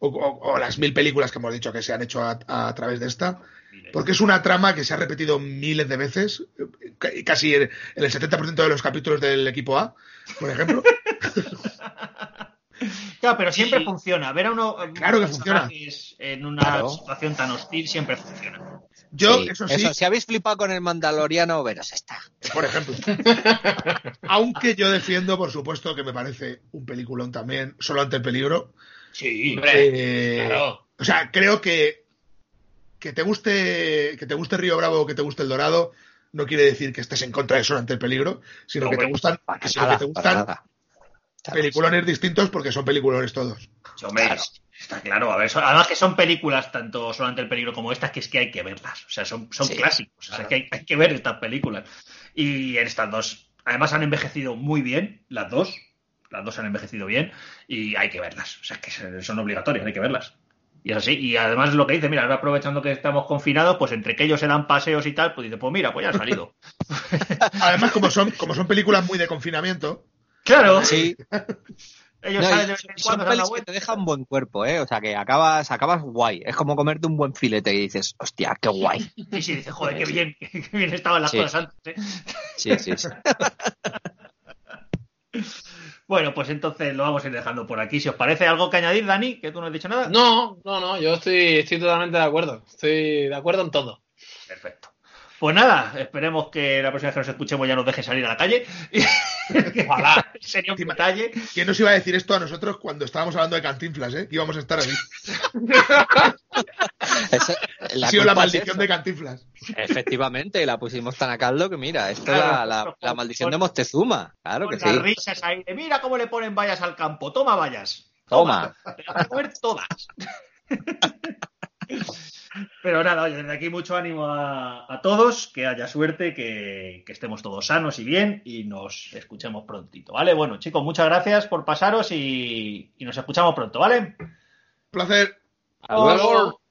o, o- o las mil películas que hemos dicho que se han hecho a, a través de esta, porque es una trama que se ha repetido miles de veces, eh, ca- casi en el 70% de los capítulos del equipo A, por ejemplo. Claro, pero siempre Sí. funciona. Ver a uno Claro que funciona. en una Claro. situación tan hostil siempre funciona. Yo, Sí, eso sí, si habéis flipado con el Mandaloriano, veros está. por ejemplo. Aunque yo defiendo, por supuesto, que me parece un peliculón también, solo ante el peligro. Sí. Hombre, Eh, claro. O sea, creo que que te guste que te guste Río Bravo o que te guste El Dorado no quiere decir que estés en contra de solo ante el peligro, sino que te gustan, sino que nada, te gustan nada. Claro, peliculones distintos porque son peliculones todos. Sí, hombre, Claro. Está claro. A ver, son- además que son películas tanto solo ante el peligro como estas que es que hay que verlas. O sea, son, son Sí, clásicos. O sea, que hay, hay que ver estas películas. Y en estas dos, además han envejecido muy bien, las dos. Las dos han envejecido bien y hay que verlas. O sea, que son obligatorias, hay que verlas. Y así. Y además lo que dice, mira, ahora aprovechando que estamos confinados, pues entre que ellos se dan paseos y tal, pues dice, pues mira, pues ya ha salido. Además, como son, como son películas muy de confinamiento, claro. Sí, Ellos No, salen de vez en cuando, que te dejan buen cuerpo, ¿eh? O sea, que acabas, acabas guay. Es como comerte un buen filete y dices, hostia, qué guay. Y sí, dice, joder, qué bien, qué bien estaban las Sí. cosas antes. ¿eh? Sí, sí, sí. Bueno, pues entonces lo vamos a ir dejando por aquí. Si os parece algo que añadir, Dani, que tú no has dicho nada. No, no, no, yo estoy, estoy totalmente de acuerdo. Estoy de acuerdo en todo. Perfecto. Pues nada, esperemos que la próxima vez que nos escuchemos ya nos deje salir a la calle. Ojalá. Sería un detalle. ¿quién nos iba a decir esto a nosotros cuando estábamos hablando de Cantinflas, eh? Que íbamos a estar así. Eso- la ha sido la es maldición de Cantinflas. Efectivamente, la pusimos tan a caldo que mira, esto Claro, es la, la- con- la maldición con- de Moctezuma. Claro que Con sí. las risas ahí de mira cómo le ponen vallas al campo. Toma vallas. Toma. Te las vas a comer todas. Pero nada, oye, desde aquí mucho ánimo a, a todos, que haya suerte, que, que estemos todos sanos y bien y nos escuchemos prontito, ¿vale? Bueno, chicos, muchas gracias por pasaros y, y nos escuchamos pronto, ¿vale? placer. Hasta luego. Por favor.